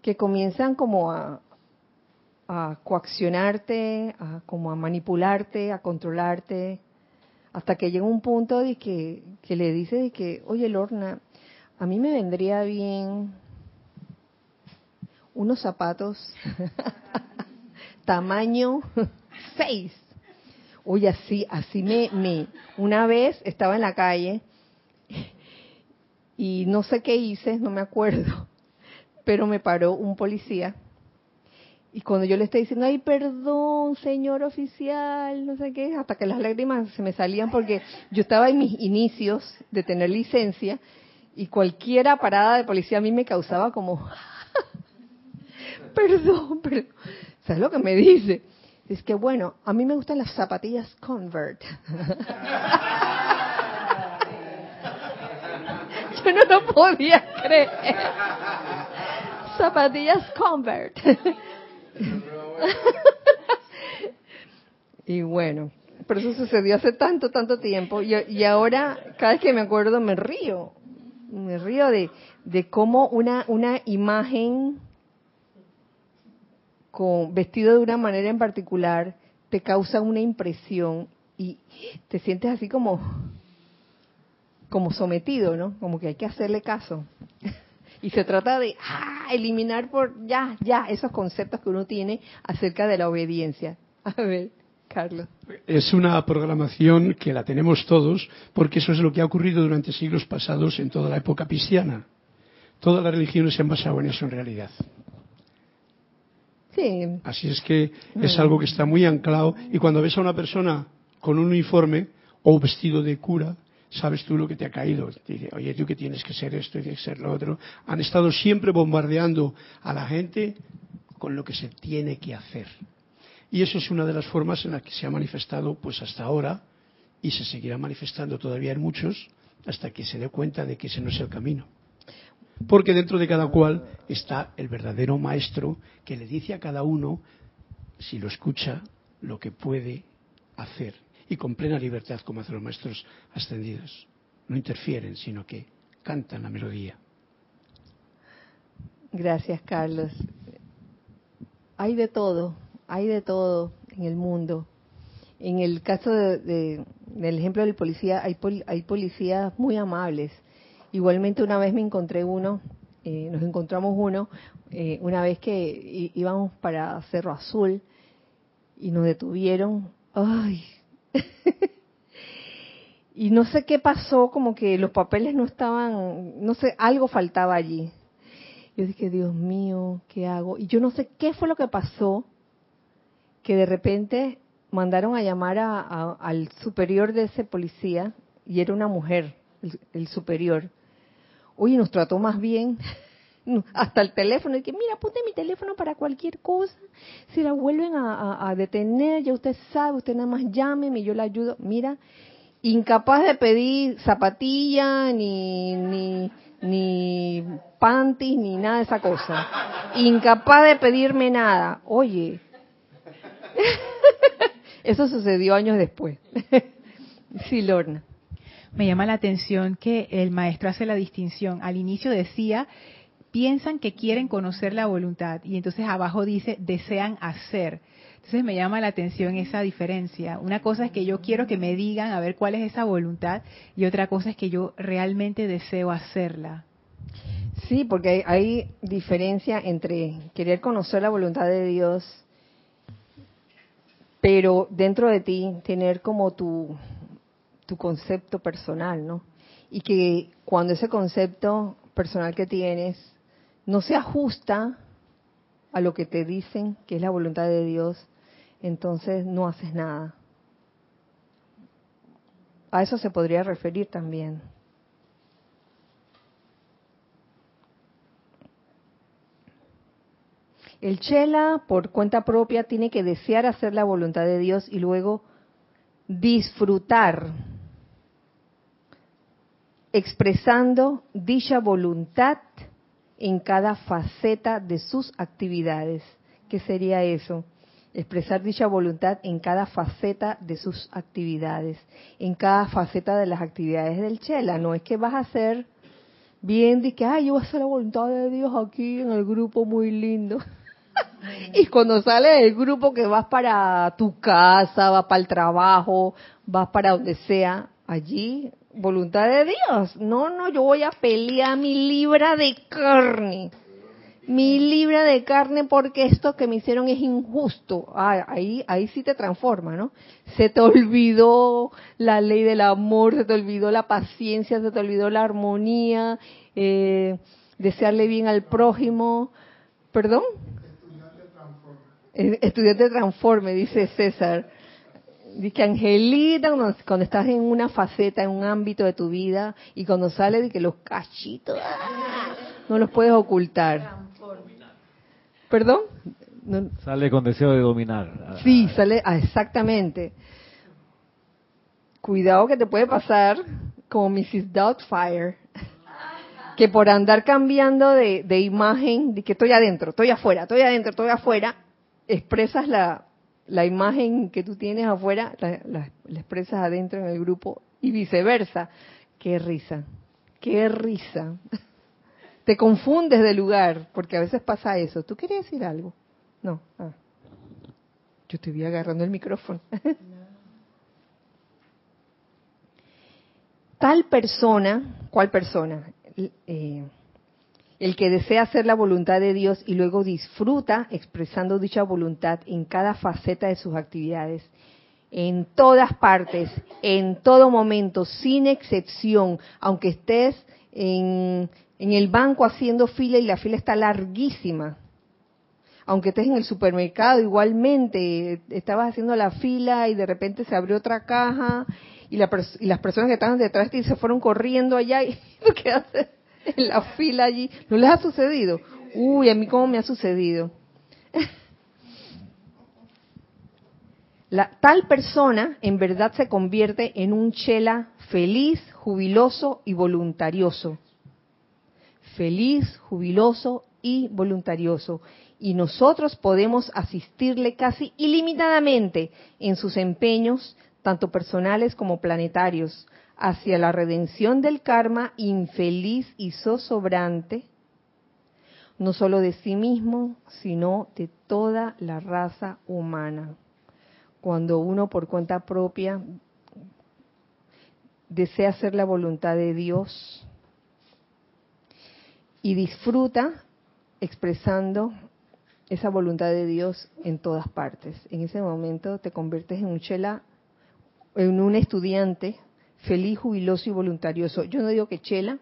que comienzan como a, a coaccionarte, a, como a manipularte, a controlarte, hasta que llega un punto de que, que le dice de que, oye Lorna, a mí me vendría bien unos zapatos tamaño 6. Oye, así, así me, me, una vez estaba en la calle y no sé qué hice, no me acuerdo, pero me paró un policía y cuando yo le estoy diciendo, ay, perdón, señor oficial, no sé qué, hasta que las lágrimas se me salían porque yo estaba en mis inicios de tener licencia y cualquier parada de policía a mí me causaba como, perdón, pero, ¿sabes lo que me dice? Es que, bueno, a mí me gustan las zapatillas Convert. yo no lo podía creer. Zapatillas Convert. y bueno, pero eso sucedió hace tanto, tanto tiempo y, ahora cada vez que me acuerdo me río, me río de, de cómo una, una imagen con vestido de una manera en particular te causa una impresión y te sientes así como como sometido, ¿no? Como que hay que hacerle caso. Y se trata de ah, eliminar por ya, ya, esos conceptos que uno tiene acerca de la obediencia. A ver, Carlos. Es una programación que la tenemos todos, porque eso es lo que ha ocurrido durante siglos pasados en toda la época cristiana. Todas las religiones se han basado en eso en realidad. Sí. Así es que es algo que está muy anclado y cuando ves a una persona con un uniforme o vestido de cura, sabes tú lo que te ha caído. Dice, oye, tú que tienes que ser esto y tienes que ser lo otro. Han estado siempre bombardeando a la gente con lo que se tiene que hacer. Y eso es una de las formas en las que se ha manifestado pues hasta ahora y se seguirá manifestando todavía en muchos hasta que se dé cuenta de que ese no es el camino. Porque dentro de cada cual está el verdadero maestro que le dice a cada uno, si lo escucha, lo que puede hacer y con plena libertad como hacen los maestros ascendidos. No interfieren, sino que cantan la melodía. Gracias, Carlos. Hay de todo, hay de todo en el mundo. En el caso de, del ejemplo del policía, hay, hay policías muy amables. Igualmente una vez me encontré uno, eh, nos encontramos uno, eh, una vez que íbamos para Cerro Azul y nos detuvieron. Ay, y no sé qué pasó, como que los papeles no estaban, no sé, algo faltaba allí. Yo dije, Dios mío, ¿qué hago? Y yo no sé qué fue lo que pasó, que de repente mandaron a llamar a, al superior de ese policía, y era una mujer, el, superior. Oye, nos trató más bien hasta el teléfono, y que mira, apunte mi teléfono para cualquier cosa. Si la vuelven a, a, detener, ya usted sabe, usted nada más llámeme yo le ayudo. Mira, incapaz de pedir zapatilla, ni, ni, ni panties, ni nada de esa cosa. Incapaz de pedirme nada. Oye, eso sucedió años después. sí, Lorna. Me llama la atención que el maestro hace la distinción. Al inicio decía, piensan que quieren conocer la voluntad y entonces abajo dice, desean hacer. Entonces me llama la atención esa diferencia. Una cosa es que yo quiero que me digan a ver cuál es esa voluntad y otra cosa es que yo realmente deseo hacerla. Sí, porque hay, diferencia entre querer conocer la voluntad de Dios, pero dentro de ti tener como tu, tu concepto personal, ¿no? Y que cuando ese concepto personal que tienes no se ajusta a lo que te dicen que es la voluntad de Dios, entonces no haces nada. A eso se podría referir también. El Chela, por cuenta propia, tiene que desear hacer la voluntad de Dios y luego disfrutar, expresando dicha voluntad en cada faceta de sus actividades. ¿Qué sería eso? expresar dicha voluntad en cada faceta de sus actividades, en cada faceta de las actividades del Chela. No es que vas a hacer bien de que, ay, yo voy a hacer la voluntad de Dios aquí en el grupo muy lindo. y cuando sales del grupo que vas para tu casa, vas para el trabajo, vas para donde sea, allí, voluntad de Dios. No, no, yo voy a pelear mi libra de carne mi libra de carne porque esto que me hicieron es injusto. Ah, ahí, ahí sí te transforma, ¿no? Se te olvidó la ley del amor, se te olvidó la paciencia, se te olvidó la armonía, eh, desearle bien al prójimo. ¿Perdón? Estudiante transforme. Estudiante transforme, dice César. Dice Angelita, cuando, estás en una faceta, en un ámbito de tu vida, y cuando sale de que los cachitos, ¡ah! no los puedes ocultar. ¿Perdón? Sale con deseo de dominar. Sí, sale, ah, exactamente. Cuidado que te puede pasar como Mrs. Doubtfire, que por andar cambiando de, imagen, de que estoy adentro, estoy afuera, estoy adentro, estoy afuera, expresas la, la imagen que tú tienes afuera, la, expresas adentro en el grupo y viceversa. Qué risa, qué risa te confundes de lugar, porque a veces pasa eso. ¿Tú querías decir algo? No. Ah. Yo estoy agarrando el micrófono. Tal persona, ¿cuál persona? Eh, el que desea hacer la voluntad de Dios y luego disfruta expresando dicha voluntad en cada faceta de sus actividades, en todas partes, en todo momento, sin excepción, aunque estés en el banco haciendo fila y la fila está larguísima. Aunque estés en el supermercado, igualmente estabas haciendo la fila y de repente se abrió otra caja y, las personas que estaban detrás de ti se fueron corriendo allá y tú quedaste en la fila allí. ¿No les ha sucedido? Uy, a mí cómo me ha sucedido. La, tal persona en verdad se convierte en un chela feliz, jubiloso y voluntarioso feliz, jubiloso y voluntarioso. Y nosotros podemos asistirle casi ilimitadamente en sus empeños, tanto personales como planetarios, hacia la redención del karma infeliz y zozobrante, no solo de sí mismo, sino de toda la raza humana. Cuando uno por cuenta propia desea hacer la voluntad de Dios, y disfruta expresando esa voluntad de Dios en todas partes. En ese momento te conviertes en un chela, en un estudiante feliz, jubiloso y voluntarioso. Yo no digo que chela,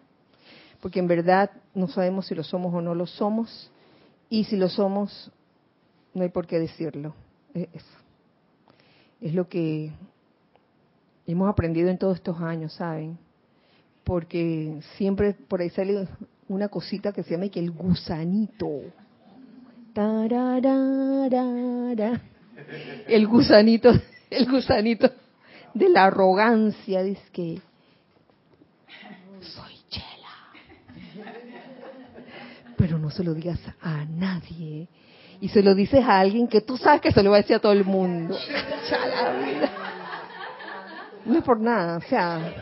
porque en verdad no sabemos si lo somos o no lo somos, y si lo somos, no hay por qué decirlo. Es, es lo que hemos aprendido en todos estos años, ¿saben? Porque siempre por ahí sale una cosita que se llama que el gusanito. El gusanito, el gusanito de la arrogancia, dice que soy chela. Pero no se lo digas a nadie. Y se lo dices a alguien que tú sabes que se lo va a decir a todo el mundo. No es por nada, o sea.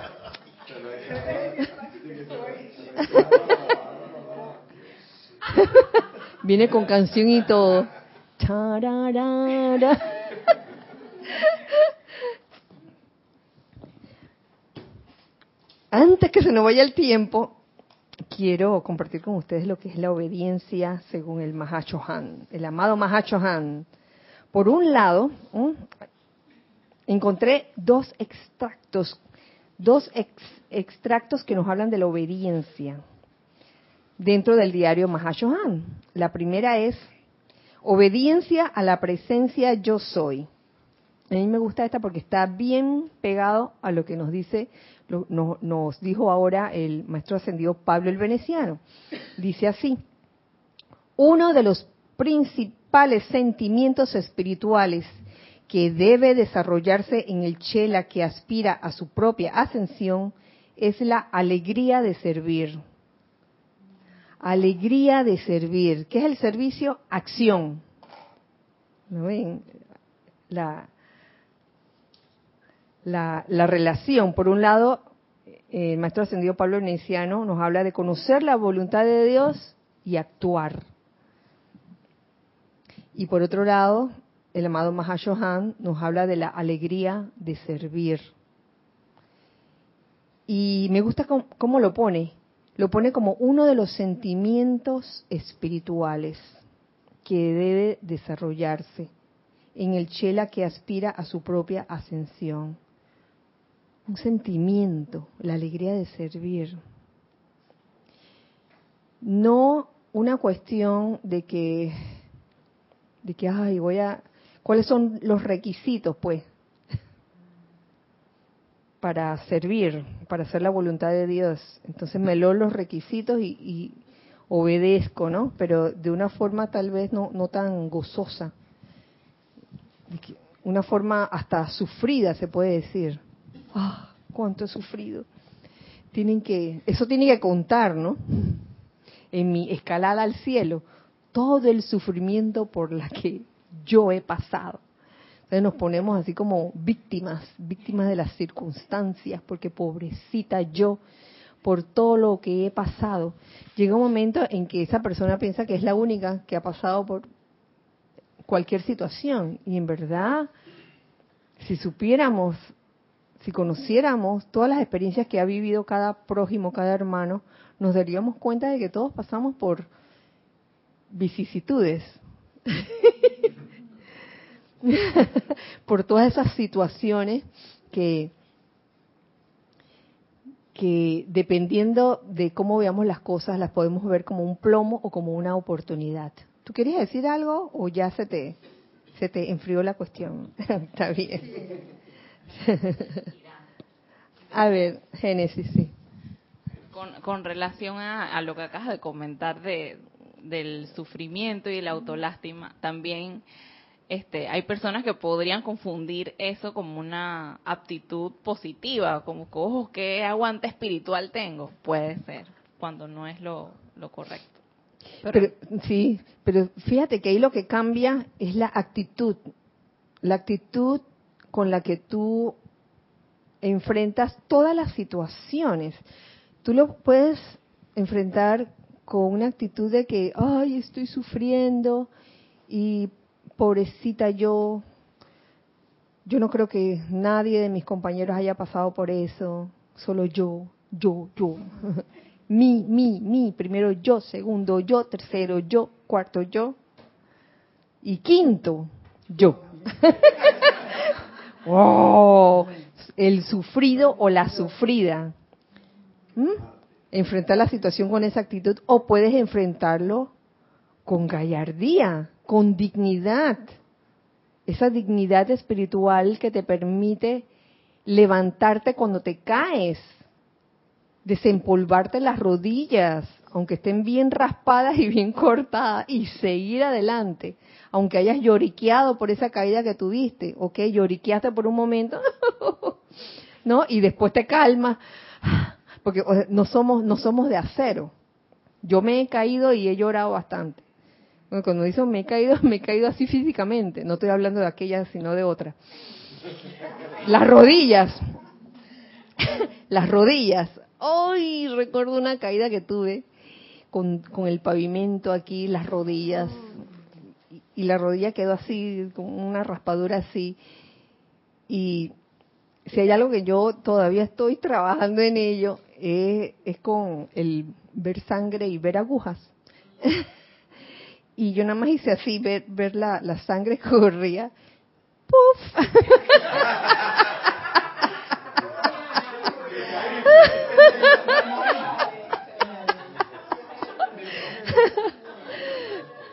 Viene con canción y todo. Antes que se nos vaya el tiempo, quiero compartir con ustedes lo que es la obediencia según el Han, el amado Han. Por un lado, encontré dos extractos, dos extractos que nos hablan de la obediencia dentro del diario Mahashohan. La primera es obediencia a la presencia yo soy. A mí me gusta esta porque está bien pegado a lo que nos dice, nos dijo ahora el maestro ascendido Pablo el Veneciano. Dice así: uno de los principales sentimientos espirituales que debe desarrollarse en el chela que aspira a su propia ascensión es la alegría de servir alegría de servir. ¿Qué es el servicio? Acción. ¿No ven? La, la, relación, por un lado, el maestro ascendido Pablo Veneciano nos habla de conocer la voluntad de Dios y actuar. Y por otro lado, el amado Mahashohan nos habla de la alegría de servir. Y me gusta cómo lo pone lo pone como uno de los sentimientos espirituales que debe desarrollarse en el chela que aspira a su propia ascensión. Un sentimiento, la alegría de servir. No una cuestión de que, de que, ay, voy a, ¿cuáles son los requisitos? Pues, para servir, para hacer la voluntad de Dios. Entonces me leo los requisitos y, obedezco, ¿no? Pero de una forma tal vez no, no tan gozosa. Una forma hasta sufrida, se puede decir. ¡Ah! ¡Cuánto he sufrido! Tienen que, eso tiene que contar, ¿no? En mi escalada al cielo, todo el sufrimiento por la que yo he pasado. Entonces nos ponemos así como víctimas, víctimas de las circunstancias, porque pobrecita yo, por todo lo que he pasado. Llega un momento en que esa persona piensa que es la única que ha pasado por cualquier situación. Y en verdad, si supiéramos, si conociéramos todas las experiencias que ha vivido cada prójimo, cada hermano, nos daríamos cuenta de que todos pasamos por vicisitudes. por todas esas situaciones que, dependiendo de cómo veamos las cosas, las podemos ver como un plomo o como una oportunidad. ¿Tú querías decir algo o ya se te, se te enfrió la cuestión? Está bien. a ver, Génesis, sí. Con, con relación a, a, lo que acabas de comentar de, del sufrimiento y la autolástima, también este, hay personas que podrían confundir eso como una aptitud positiva, como que, ojo, qué aguante espiritual tengo. Puede ser, cuando no es lo, correcto. Pero, sí, pero fíjate que ahí lo que cambia es la actitud, la actitud con la que tú enfrentas todas las situaciones. Tú lo puedes enfrentar con una actitud de que, ay, estoy sufriendo y pobrecita yo, yo no creo que nadie de mis compañeros haya pasado por eso, solo yo, yo, yo. mi, mi, mi, primero yo, segundo yo, tercero yo, cuarto yo y quinto yo. oh, el sufrido o la sufrida. ¿Mm? enfrentar la situación con esa actitud o puedes enfrentarlo con gallardía, con dignidad. Esa dignidad espiritual que te permite levantarte cuando te caes, desempolvarte las rodillas, aunque estén bien raspadas y bien cortadas, y seguir adelante, aunque hayas lloriqueado por esa caída que tuviste, ok, lloriqueaste por un momento, ¿no? Y después te calmas, porque no somos, no somos de acero. Yo me he caído y he llorado bastante. cuando dice me he caído, me he caído así físicamente. No estoy hablando de aquella, sino de otra. Las rodillas. Las rodillas. Hoy recuerdo una caída que tuve con, con el pavimento aquí, las rodillas. Y, la rodilla quedó así, con una raspadura así. Y si hay algo que yo todavía estoy trabajando en ello, es, con el ver sangre y ver agujas. y yo nada más hice así, ver, ver la, la sangre corría. ¡Puf!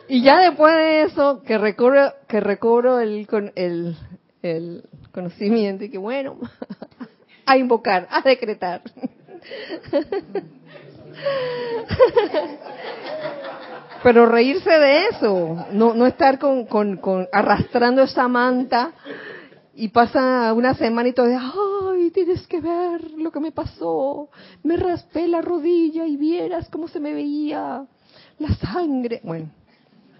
y ya después de eso, que recobro, que recobro el, el, el conocimiento y que bueno, a invocar, a decretar. Pero reírse de eso, no, no estar con, con, con arrastrando esa manta y pasa una semana y todo, ay, tienes que ver lo que me pasó, me raspé la rodilla y vieras cómo se me veía la sangre. Bueno.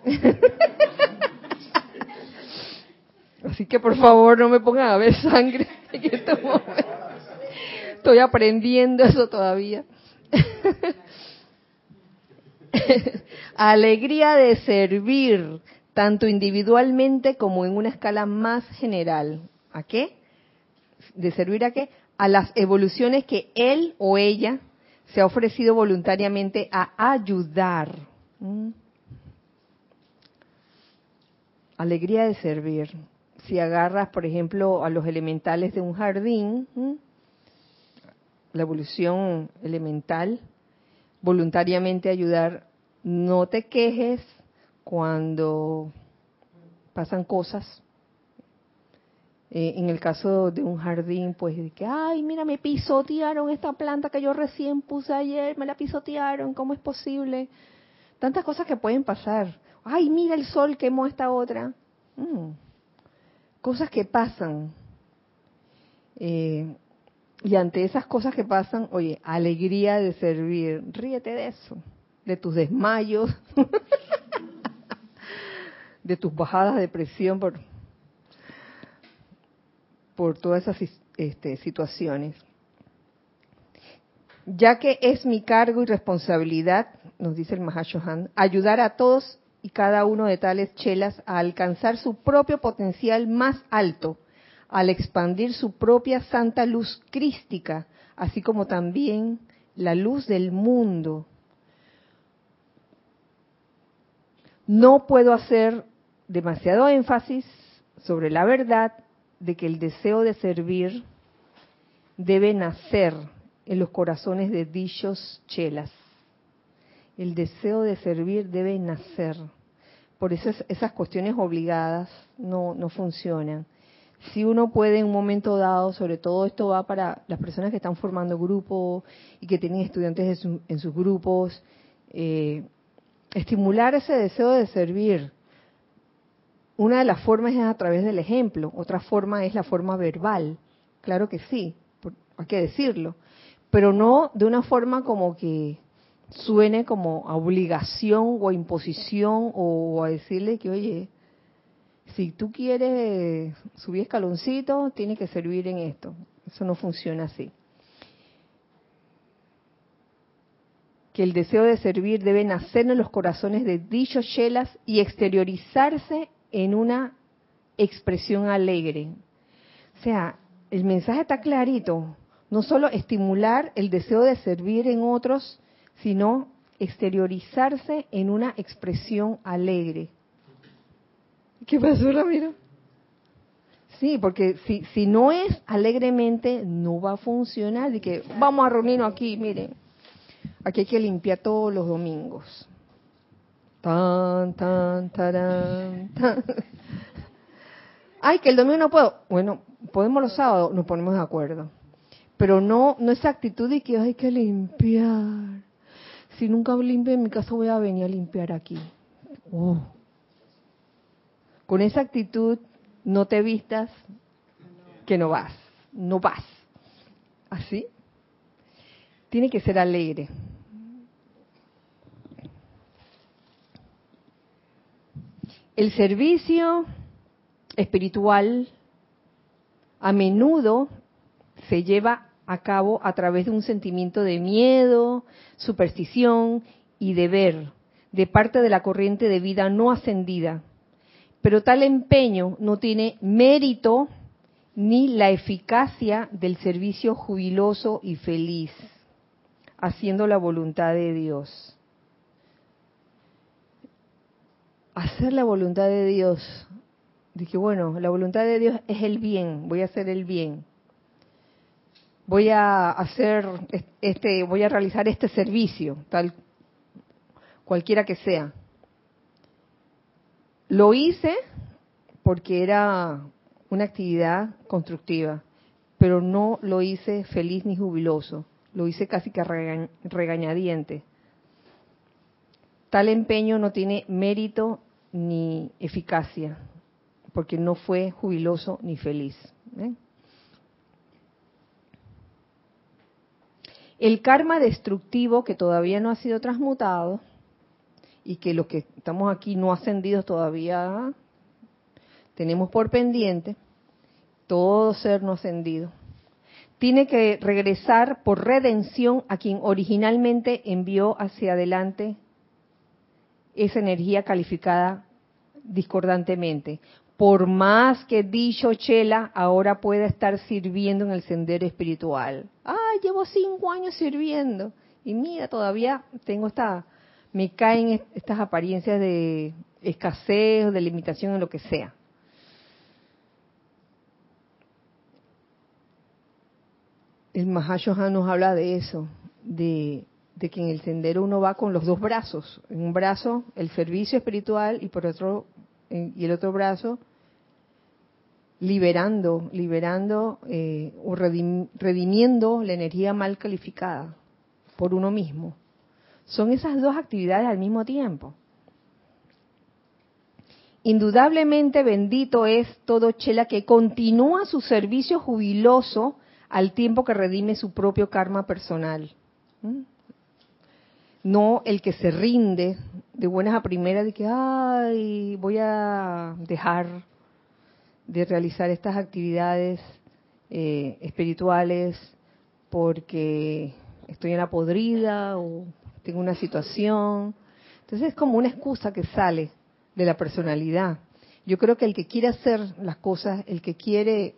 Así que por favor no me pongan a ver sangre en este momento. Estoy aprendiendo eso todavía. Alegría de servir, tanto individualmente como en una escala más general. ¿A qué? ¿De servir a qué? A las evoluciones que él o ella se ha ofrecido voluntariamente a ayudar. ¿Mm? Alegría de servir. Si agarras, por ejemplo, a los elementales de un jardín, la evolución elemental, voluntariamente ayudar, no te quejes cuando pasan cosas. Eh, en el caso de un jardín, pues de que, ay, mira, me pisotearon esta planta que yo recién puse ayer, me la pisotearon, ¿cómo es posible? Tantas cosas que pueden pasar. Ay, mira el sol quemó esta otra. Mm. Cosas que pasan. Eh, y ante esas cosas que pasan, oye, alegría de servir, ríete de eso, de tus desmayos, de tus bajadas de presión por, por todas esas este, situaciones. Ya que es mi cargo y responsabilidad, nos dice el Mahashohan, ayudar a todos y cada uno de tales chelas a alcanzar su propio potencial más alto al expandir su propia santa luz crística, así como también la luz del mundo. No puedo hacer demasiado énfasis sobre la verdad de que el deseo de servir debe nacer en los corazones de dichos chelas. El deseo de servir debe nacer. Por eso esas cuestiones obligadas no, no funcionan si uno puede en un momento dado, sobre todo esto va para las personas que están formando grupos y que tienen estudiantes en, sus grupos, eh, estimular ese deseo de servir. Una de las formas es a través del ejemplo, otra forma es la forma verbal, claro que sí, hay que decirlo, pero no de una forma como que suene como a obligación o a imposición o a decirle que, oye, si tú quieres subir escaloncito, tienes que servir en esto. Eso no funciona así. Que el deseo de servir debe nacer en los corazones de dichos chelas y exteriorizarse en una expresión alegre. O sea, el mensaje está clarito. No solo estimular el deseo de servir en otros, sino exteriorizarse en una expresión alegre. ¿Qué pasó, Ramiro? Sí, porque si, si no es alegremente, no va a funcionar. Y que vamos a reunirnos aquí, miren, Aquí hay que limpiar todos los domingos. Tan, tan, tarán, tan. Ay, que el domingo no puedo. Bueno, podemos los sábados, nos ponemos de acuerdo. Pero no, no esa actitud de que hay que limpiar. Si nunca limpio en mi casa voy a venir a limpiar aquí. Oh. Con esa actitud no te vistas que no vas, no vas. ¿Así? Tiene que ser alegre. El servicio espiritual a menudo se lleva a cabo a través de un sentimiento de miedo, superstición y deber de parte de la corriente de vida no ascendida. Pero tal empeño no tiene mérito ni la eficacia del servicio jubiloso y feliz, haciendo la voluntad de Dios. Hacer la voluntad de Dios. Dije, bueno, la voluntad de Dios es el bien, voy a hacer el bien. Voy a hacer este, voy a realizar este servicio, tal cualquiera que sea. Lo hice porque era una actividad constructiva, pero no lo hice feliz ni jubiloso, lo hice casi que regañadiente. Tal empeño no tiene mérito ni eficacia, porque no fue jubiloso ni feliz. ¿eh? El karma destructivo que todavía no ha sido transmutado y que los que estamos aquí no ascendidos todavía tenemos por pendiente, todo ser no ascendido, tiene que regresar por redención a quien originalmente envió hacia adelante esa energía calificada discordantemente. Por más que dicho Chela ahora pueda estar sirviendo en el sendero espiritual. Ah, llevo cinco años sirviendo. Y mira, todavía tengo esta, me caen estas apariencias de escasez, de limitación en lo que sea. el Mahashohan nos habla de eso, de, que en el sendero uno va con los dos brazos, en un brazo el servicio espiritual y por otro y el otro brazo liberando, liberando eh, o redimiendo la energía mal calificada por uno mismo. Son esas dos actividades al mismo tiempo. Indudablemente bendito es todo Chela que continúa su servicio jubiloso al tiempo que redime su propio karma personal. No el que se rinde de buenas a primeras de que, ay, voy a dejar de realizar estas actividades eh, espirituales porque estoy en la podrida o tengo una situación. Entonces es como una excusa que sale de la personalidad. Yo creo que el que quiere hacer las cosas, el que quiere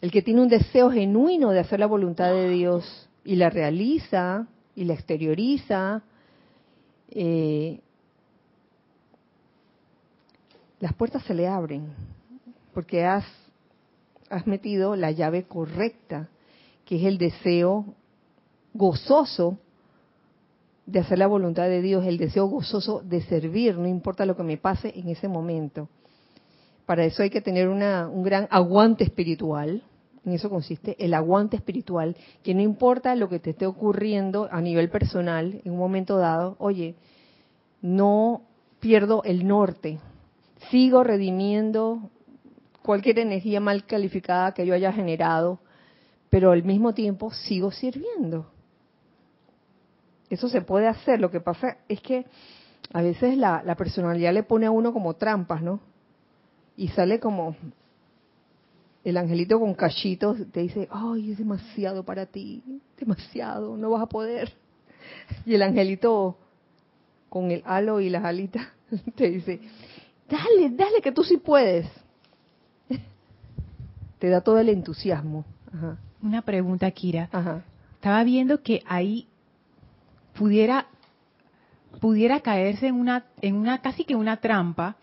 el que tiene un deseo genuino de hacer la voluntad de Dios y la realiza y la exterioriza, eh, las puertas se le abren porque has, metido la llave correcta, que es el deseo gozoso de hacer la voluntad de Dios, el deseo gozoso de servir, no importa lo que me pase en ese momento. Para eso hay que tener una, un gran aguante espiritual, en eso consiste el aguante espiritual, que no importa lo que te esté ocurriendo a nivel personal en un momento dado, oye, no pierdo el norte, sigo redimiendo cualquier energía mal calificada que yo haya generado, pero al mismo tiempo sigo sirviendo. Eso se puede hacer, lo que pasa es que a veces la, personalidad le pone a uno como trampas, ¿no? Y sale como, el angelito con cachitos te dice, ay, es demasiado para ti, demasiado, no vas a poder. Y el angelito con el halo y las alitas te dice, dale, dale, que tú sí puedes. Te da todo el entusiasmo. Una pregunta, Kira. Estaba viendo que ahí pudiera pudiera caerse en una en una casi que una trampa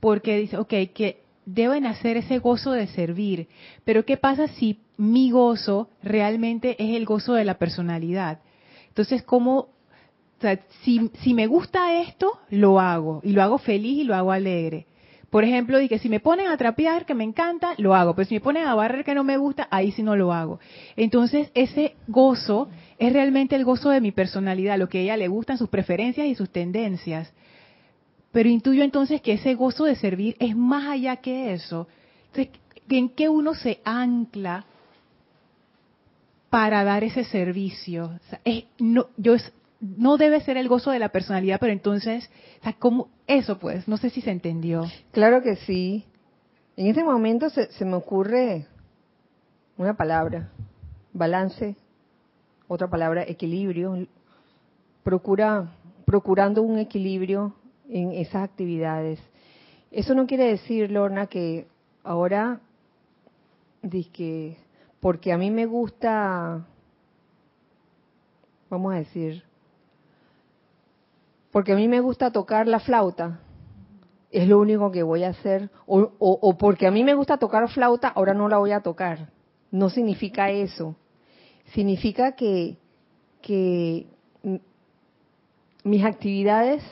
porque dice, ok, que deben hacer ese gozo de servir. Pero ¿qué pasa si mi gozo realmente es el gozo de la personalidad? Entonces, ¿cómo, o sea, si, me gusta esto, lo hago, y lo hago feliz y lo hago alegre. Por ejemplo, que si me ponen a trapear, que me encanta, lo hago. Pero si me ponen a barrer, que no me gusta, ahí sí no lo hago. Entonces, ese gozo es realmente el gozo de mi personalidad, lo que a ella le gustan, sus preferencias y sus tendencias. Pero intuyo entonces que ese gozo de servir es más allá que eso. Entonces, ¿en qué uno se ancla para dar ese servicio? no, yo no debe ser el gozo de la personalidad, pero entonces, ¿cómo eso pues? No sé si se entendió. Claro que sí. En este momento se, se me ocurre una palabra, balance, otra palabra, equilibrio. Procura, procurando un equilibrio en esas actividades. Eso no quiere decir, Lorna, que ahora, que porque a mí me gusta, vamos a decir, porque a mí me gusta tocar la flauta, es lo único que voy a hacer, o, o, porque a mí me gusta tocar flauta, ahora no la voy a tocar. No significa eso. Significa que, que mis actividades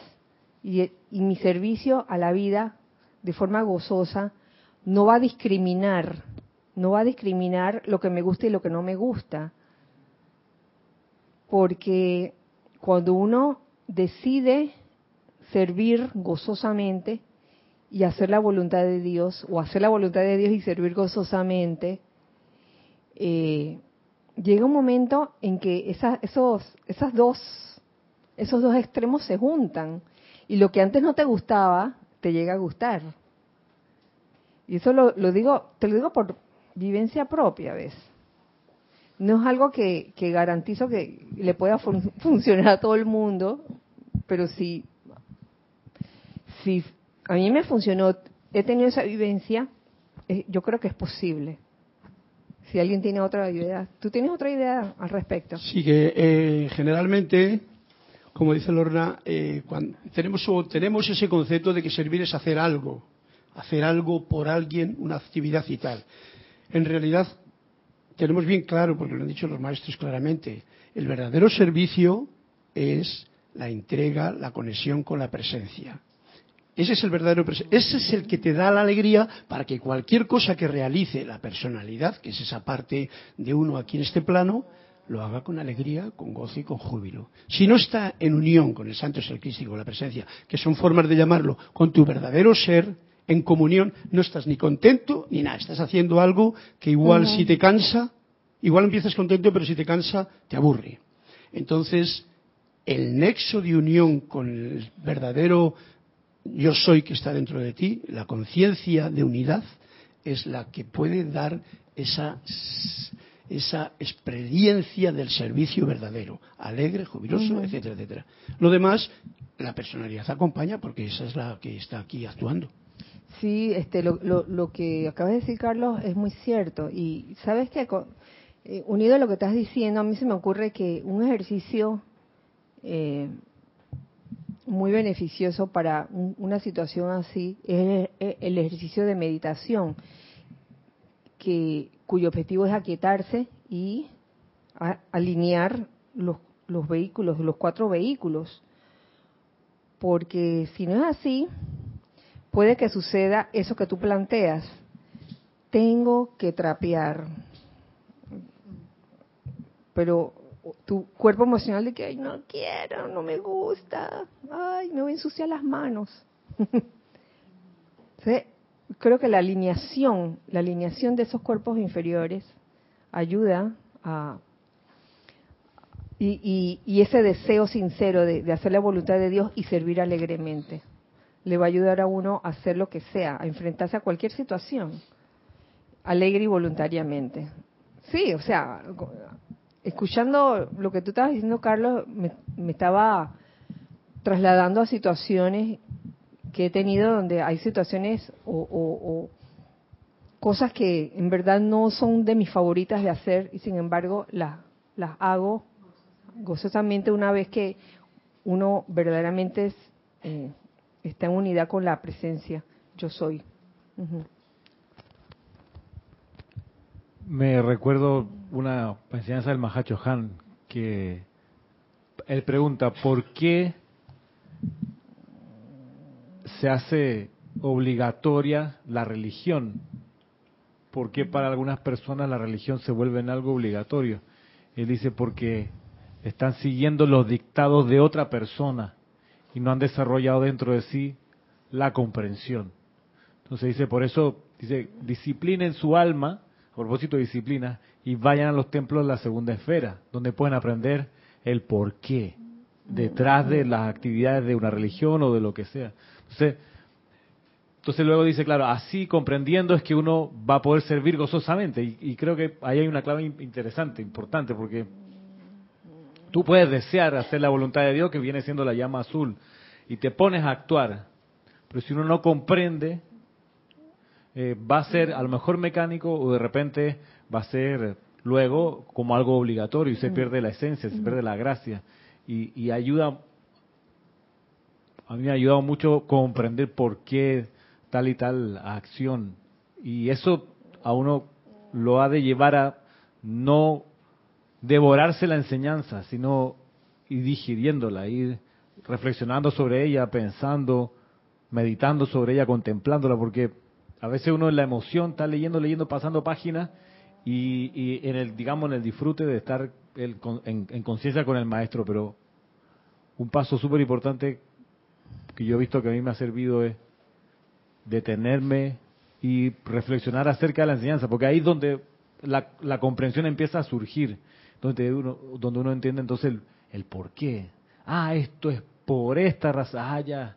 y, mi servicio a la vida de forma gozosa no va a discriminar, no va a discriminar lo que me gusta y lo que no me gusta. Porque cuando uno decide servir gozosamente y hacer la voluntad de Dios, o hacer la voluntad de Dios y servir gozosamente, eh, llega un momento en que esos, esas dos, esos dos extremos se juntan y lo que antes no te gustaba, te llega a gustar. Y eso lo, digo, te lo digo por vivencia propia, ¿ves? No es algo que, garantizo que le pueda funcionar a todo el mundo, pero si, si a mí me funcionó, he tenido esa vivencia, eh, yo creo que es posible. Si alguien tiene otra idea, ¿tú tienes otra idea al respecto? Sí, que eh, generalmente como dice Lorna, eh, tenemos, tenemos ese concepto de que servir es hacer algo, hacer algo por alguien, una actividad y tal. En realidad, tenemos bien claro, porque lo han dicho los maestros claramente, el verdadero servicio es la entrega, la conexión con la presencia. Ese es el verdadero ese es el que te da la alegría para que cualquier cosa que realice la personalidad, que es esa parte de uno aquí en este plano, lo haga con alegría, con gozo y con júbilo. Si no está en unión con el Santo Ser Crístico, la presencia, que son formas de llamarlo, con tu verdadero ser, en comunión, no estás ni contento ni nada. Estás haciendo algo que igual si te cansa, igual empiezas contento, pero si te cansa, te aburre. Entonces, el nexo de unión con el verdadero yo soy que está dentro de ti, la conciencia de unidad, es la que puede dar esa esa experiencia del servicio verdadero, alegre, jubiloso, etcétera, etcétera. Lo demás, la personalidad acompaña porque esa es la que está aquí actuando. Sí, este, lo, lo, que acaba de decir Carlos es muy cierto. Y sabes que, eh, unido a lo que estás diciendo, a mí se me ocurre que un ejercicio eh, muy beneficioso para una situación así es el ejercicio de meditación que cuyo objetivo es aquietarse y alinear los, los vehículos, los cuatro vehículos. Porque si no es así, puede que suceda eso que tú planteas. Tengo que trapear. Pero tu cuerpo emocional de que, ay, no quiero, no me gusta, ay, me voy a ensuciar las manos. ¿Sí? creo que la alineación, la alineación de esos cuerpos inferiores ayuda a y, y, ese deseo sincero de, hacer la voluntad de Dios y servir alegremente le va a ayudar a uno a hacer lo que sea, a enfrentarse a cualquier situación, alegre y voluntariamente. Sí, o sea, escuchando lo que tú estabas diciendo, Carlos, me, me estaba trasladando a situaciones que he tenido donde hay situaciones o, cosas que en verdad no son de mis favoritas de hacer y sin embargo las, hago gozosamente una vez que uno verdaderamente eh, está en unidad con la presencia. Yo soy. Me recuerdo una enseñanza del Mahacho Han que él pregunta, ¿por qué se hace obligatoria la religión? ¿Por qué para algunas personas la religión se vuelve en algo obligatorio? Él dice, porque están siguiendo los dictados de otra persona y no han desarrollado dentro de sí la comprensión. Entonces dice, por eso, dice, disciplinen su alma, a propósito de disciplina, y vayan a los templos de la segunda esfera, donde pueden aprender el porqué detrás de las actividades de una religión o de lo que sea. Entonces, entonces luego dice, claro, así comprendiendo es que uno va a poder servir gozosamente. Y, y creo que ahí hay una clave interesante, importante, porque tú puedes desear hacer la voluntad de Dios, que viene siendo la llama azul, y te pones a actuar. Pero si uno no comprende, eh, va a ser a lo mejor mecánico o de repente va a ser luego como algo obligatorio y se pierde la esencia, se pierde la gracia. Y, y ayuda, a mí me ha ayudado mucho comprender por qué tal y tal acción. Y eso a uno lo ha de llevar a no devorarse la enseñanza, sino ir digiriéndola, ir reflexionando sobre ella, pensando, meditando sobre ella, contemplándola, porque a veces uno en la emoción está leyendo, leyendo, pasando páginas y, y en el, digamos, en el disfrute de estar el, en, en conciencia con el maestro, pero un paso súper importante que yo he visto que a mí me ha servido es detenerme y reflexionar acerca de la enseñanza, porque ahí es donde la, la comprensión empieza a surgir, donde uno, donde uno entiende entonces el, el por qué. Ah, esto es por esta raza, ah, ya.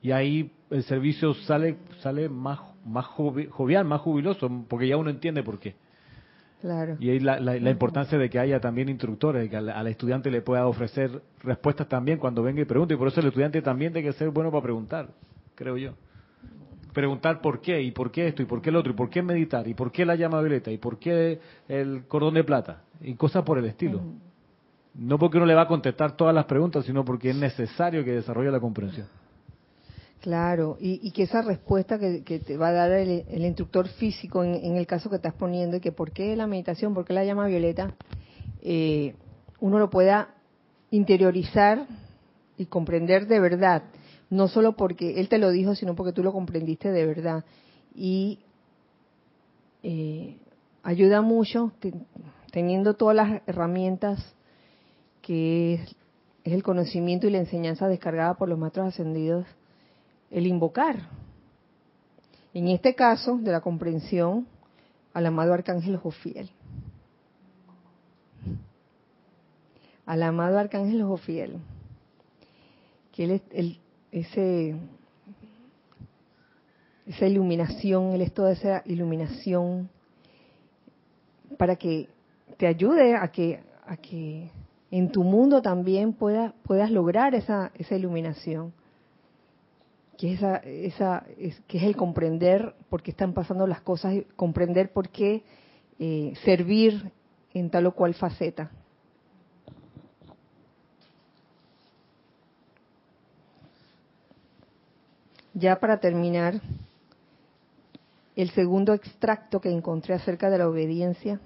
Y ahí el servicio sale sale más más jovial, más jubiloso, porque ya uno entiende por qué. Claro. Y ahí la, la, la importancia de que haya también instructores, que al, al, estudiante le pueda ofrecer respuestas también cuando venga y pregunte. Y por eso el estudiante también tiene que ser bueno para preguntar, creo yo. Preguntar por qué, y por qué esto, y por qué el otro, y por qué meditar, y por qué la llama violeta, y por qué el cordón de plata, y cosas por el estilo. No porque uno le va a contestar todas las preguntas, sino porque es necesario que desarrolle la comprensión. Claro, y, y, que esa respuesta que, que, te va a dar el, el instructor físico en, en, el caso que estás poniendo, y que por qué la meditación, por qué la llama violeta, eh, uno lo pueda interiorizar y comprender de verdad, no solo porque él te lo dijo, sino porque tú lo comprendiste de verdad. Y eh, ayuda mucho te, teniendo todas las herramientas que es, el conocimiento y la enseñanza descargada por los maestros ascendidos el invocar. En este caso, de la comprensión, al amado Arcángel Jofiel. Al amado Arcángel Jofiel. Que él el, ese, esa iluminación, él es toda esa iluminación para que te ayude a que, a que en tu mundo también pueda, puedas lograr esa, esa iluminación que esa, esa es, que es el comprender por qué están pasando las cosas, comprender por qué eh, servir en tal o cual faceta. Ya para terminar, el segundo extracto que encontré acerca de la obediencia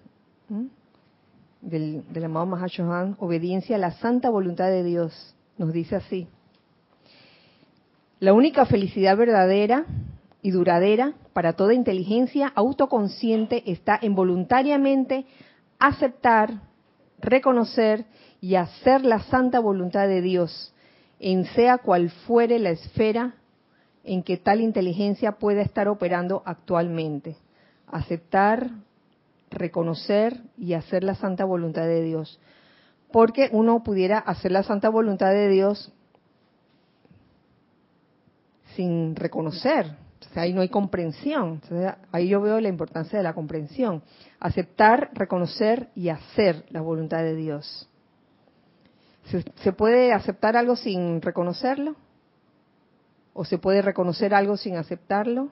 del, del amado Mahashohan, obediencia a la santa voluntad de Dios, nos dice así. La única felicidad verdadera y duradera para toda inteligencia autoconsciente está en voluntariamente aceptar, reconocer y hacer la santa voluntad de Dios, en sea cual fuere la esfera en que tal inteligencia pueda estar operando actualmente. Aceptar, reconocer y hacer la santa voluntad de Dios. Porque uno pudiera hacer la santa voluntad de Dios sin reconocer. O sea, ahí no hay comprensión. Ahí yo veo la importancia de la comprensión. Aceptar, reconocer y hacer la voluntad de Dios. ¿Se, ¿Se, puede aceptar algo sin reconocerlo? ¿O se puede reconocer algo sin aceptarlo?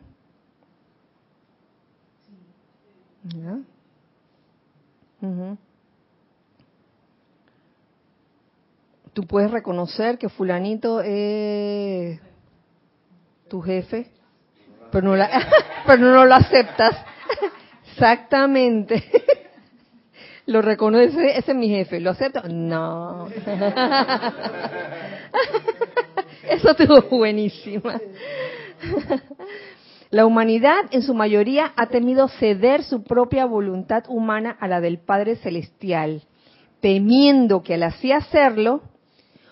Tú puedes reconocer que fulanito es tu jefe, pero no, la, pero no lo aceptas. Exactamente. Lo reconoce, ese es mi jefe, ¿lo acepto? No. Eso estuvo buenísima. La humanidad en su mayoría ha temido ceder su propia voluntad humana a la del Padre Celestial, temiendo que al así hacerlo,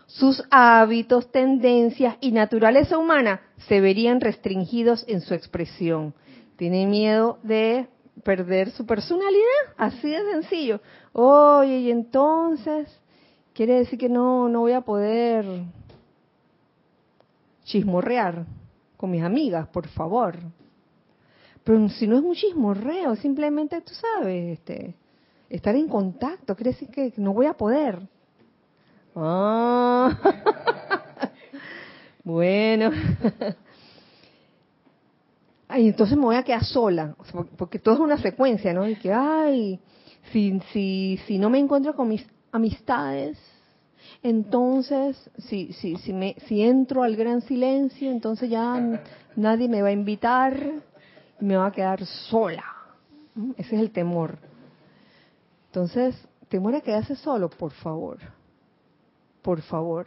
sus hábitos, tendencias y naturaleza humana se verían restringidos en su expresión. Tiene miedo de perder su personalidad, así de sencillo. Oye, y entonces quiere decir que no no voy a poder chismorrear con mis amigas, por favor. Pero si no es un chismorreo, simplemente tú sabes, este, estar en contacto, quiere decir que no voy a poder. Ah. bueno. Ay, entonces me voy a quedar sola, porque todo es una secuencia, ¿no? Y que, ay, si, si, si no me encuentro con mis amistades, entonces, si, si, si, me, si entro al gran silencio, entonces ya nadie me va a invitar y me va a quedar sola. ¿Mm? Ese es el temor. Entonces, temor a quedarse solo, por favor. Por favor.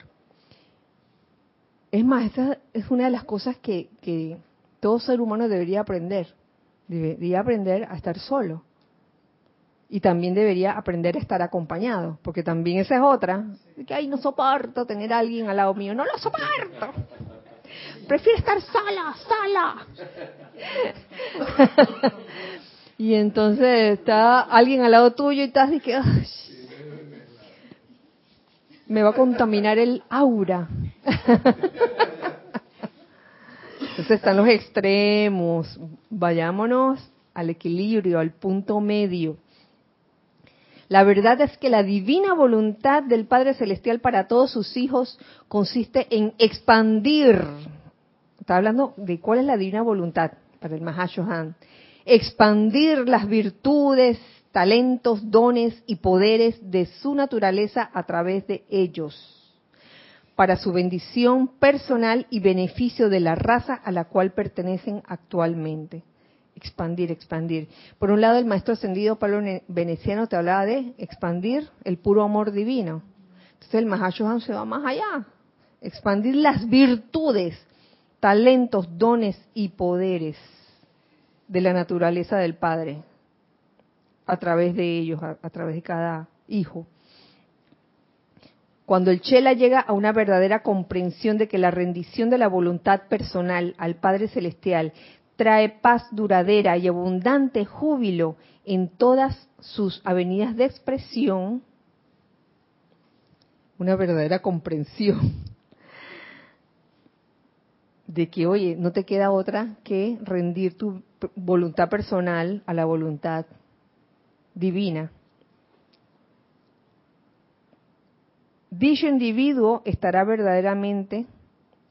Es más, esa es una de las cosas que, que todo ser humano debería aprender. Debería aprender a estar solo y también debería aprender a estar acompañado, porque también esa es otra, que ay, no soporto tener a alguien al lado mío, no lo soporto. Prefiero estar sola, sola. y entonces está alguien al lado tuyo y estás y que me va a contaminar el aura. entonces están los extremos, vayámonos al equilibrio, al punto medio la verdad es que la divina voluntad del Padre Celestial para todos sus hijos consiste en expandir. Está hablando de cuál es la divina voluntad para el Mahashohan. Expandir las virtudes, talentos, dones y poderes de su naturaleza a través de ellos, para su bendición personal y beneficio de la raza a la cual pertenecen actualmente expandir, expandir. Por un lado, el maestro ascendido Pablo Veneciano te hablaba de expandir el puro amor divino. Entonces el Mahashohan se va más allá. Expandir las virtudes, talentos, dones y poderes de la naturaleza del Padre a través de ellos, a, a través de cada hijo. Cuando el Chela llega a una verdadera comprensión de que la rendición de la voluntad personal al Padre Celestial trae paz duradera y abundante júbilo en todas sus avenidas de expresión, una verdadera comprensión de que, oye, no te queda otra que rendir tu voluntad personal a la voluntad divina. Dicho individuo estará verdaderamente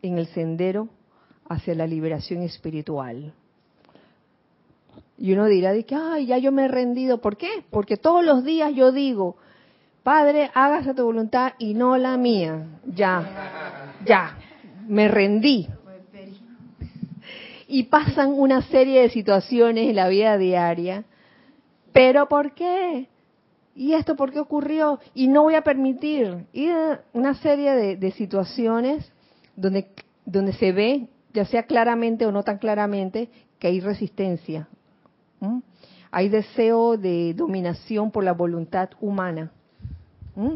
en el sendero hacia la liberación espiritual. Y uno dirá de que, ay, ya yo me he rendido. ¿Por qué? Porque todos los días yo digo, Padre, hágase tu voluntad y no la mía. Ya, ya, me rendí. Y pasan una serie de situaciones en la vida diaria. ¿Pero por qué? ¿Y esto por qué ocurrió? Y no voy a permitir. Y una serie de, de situaciones donde, donde se ve, ya sea claramente o no tan claramente, que hay resistencia ¿Mm? Hay deseo de dominación por la voluntad humana. ¿Mm?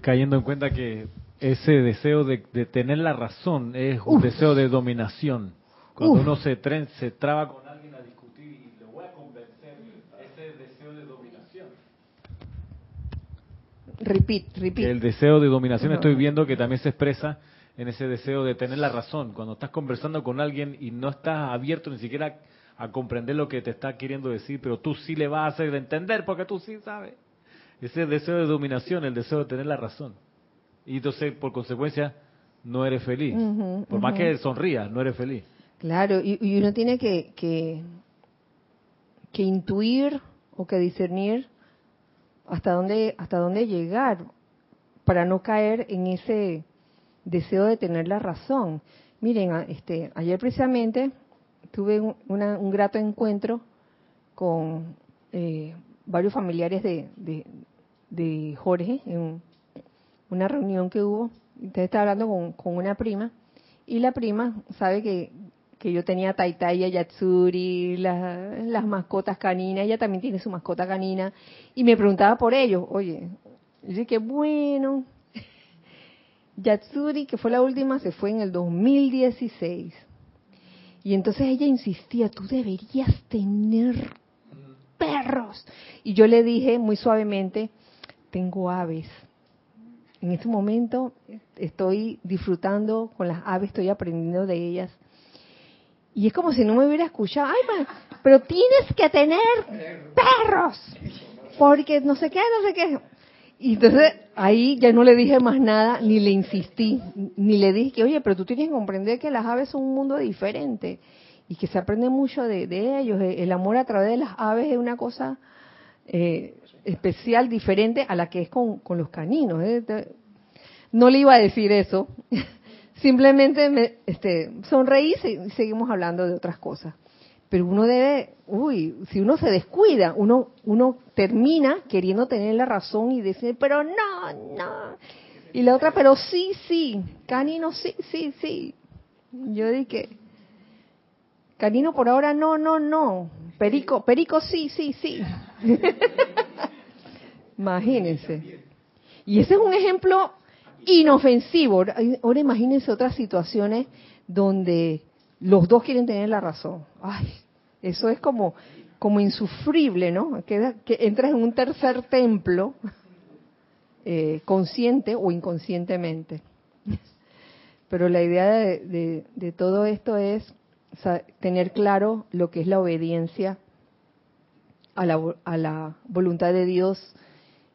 Cayendo en cuenta que ese deseo de, tener la razón es un deseo de dominación. Cuando uno se, se traba con alguien a discutir y le voy a convencer, ese deseo de dominación. Repeat, repeat. El deseo de dominación estoy viendo que también se expresa en ese deseo de tener la razón. Cuando estás conversando con alguien y no estás abierto ni siquiera a comprender lo que te está queriendo decir, pero tú sí le vas a hacer entender porque tú sí sabes. Ese deseo de dominación, el deseo de tener la razón. Y entonces, por consecuencia, no eres feliz. por más que sonrías, no eres feliz. Claro, y, uno tiene que, que, que, intuir o que discernir hasta dónde, hasta dónde llegar para no caer en ese deseo de tener la razón. Miren, este, ayer precisamente tuve un, grato encuentro con eh, varios familiares de, de, Jorge en una reunión que hubo. Usted está hablando con, una prima y la prima sabe que, que yo tenía Taitaya Yatsuri, las mascotas caninas, ella también tiene su mascota canina, y me preguntaba por ellos. Oye, yo dije, que bueno. Yatsuri, que fue la última, se fue en el 2016. Y entonces ella insistía, tú deberías tener perros. Y yo le dije muy suavemente, tengo aves. En este momento estoy disfrutando con las aves, estoy aprendiendo de ellas. Y es como si no me hubiera escuchado, ay, pero tienes que tener perros, porque no sé qué, no sé qué. Y entonces ahí ya no le dije más nada, ni le insistí, ni le dije que, oye, pero tú tienes que comprender que las aves son un mundo diferente y que se aprende mucho de, ellos. El amor a través de las aves es una cosa eh, especial, diferente a la que es con, los caninos. ¿eh? No le iba a decir eso, simplemente me este, sonreí y seguimos hablando de otras cosas. Pero uno debe, uy, si uno se descuida, uno, uno termina queriendo tener la razón y decir, pero no, no. Y la otra, pero sí, sí, canino, sí, sí, sí. Yo dije, canino por ahora, no, no, no. Perico, perico, sí, sí, sí. Imagínense. Y ese es un ejemplo inofensivo. Ahora imagínense otras situaciones donde los dos quieren tener la razón. Ay, eso es como, como insufrible, ¿no? Que, que entras en un tercer templo, eh, consciente o inconscientemente. Pero la idea de, de todo esto es tener claro lo que es la obediencia a la, a la voluntad de Dios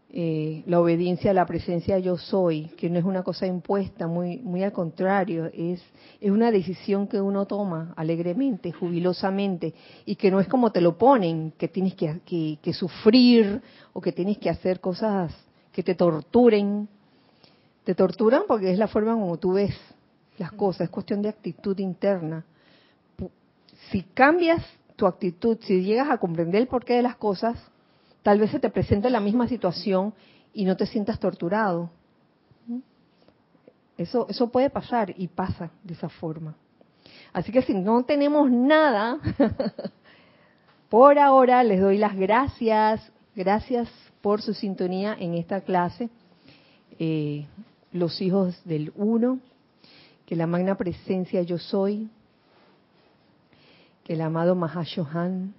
eh, la obediencia a la presencia yo soy, que no es una cosa impuesta, muy, muy al contrario, es, es una decisión que uno toma alegremente, jubilosamente, y que no es como te lo ponen, que tienes que, que, sufrir o que tienes que hacer cosas que te torturen. Te torturan porque es la forma como tú ves las cosas, es cuestión de actitud interna. Si cambias tu actitud, si llegas a comprender el porqué de las cosas, Tal vez se te presente la misma situación y no te sientas torturado. Eso, eso puede pasar y pasa de esa forma. Así que si no tenemos nada, por ahora les doy las gracias. Gracias por su sintonía en esta clase. Eh, los hijos del uno, que la magna presencia yo soy, que el amado Mahashohan,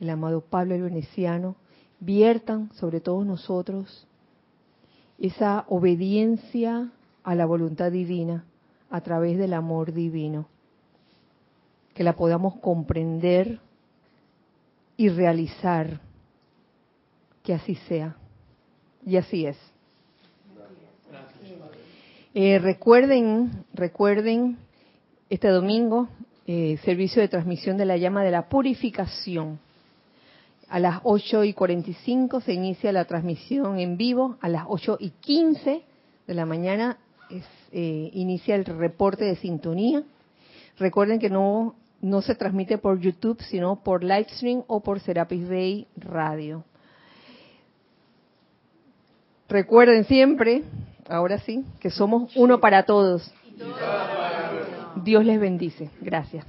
el amado Pablo el Veneciano, viertan sobre todos nosotros esa obediencia a la voluntad divina a través del amor divino, que la podamos comprender y realizar, que así sea. Y así es. Eh, recuerden, recuerden este domingo, eh, servicio de transmisión de la llama de la purificación a las 8 y 45 se inicia la transmisión en vivo. A las 8 y 15 de la mañana eh, inicia el reporte de sintonía. Recuerden que no, no se transmite por YouTube, sino por Livestream o por Serapis Bay Radio. Recuerden siempre, ahora sí, que somos uno para todos. Dios les bendice. Gracias.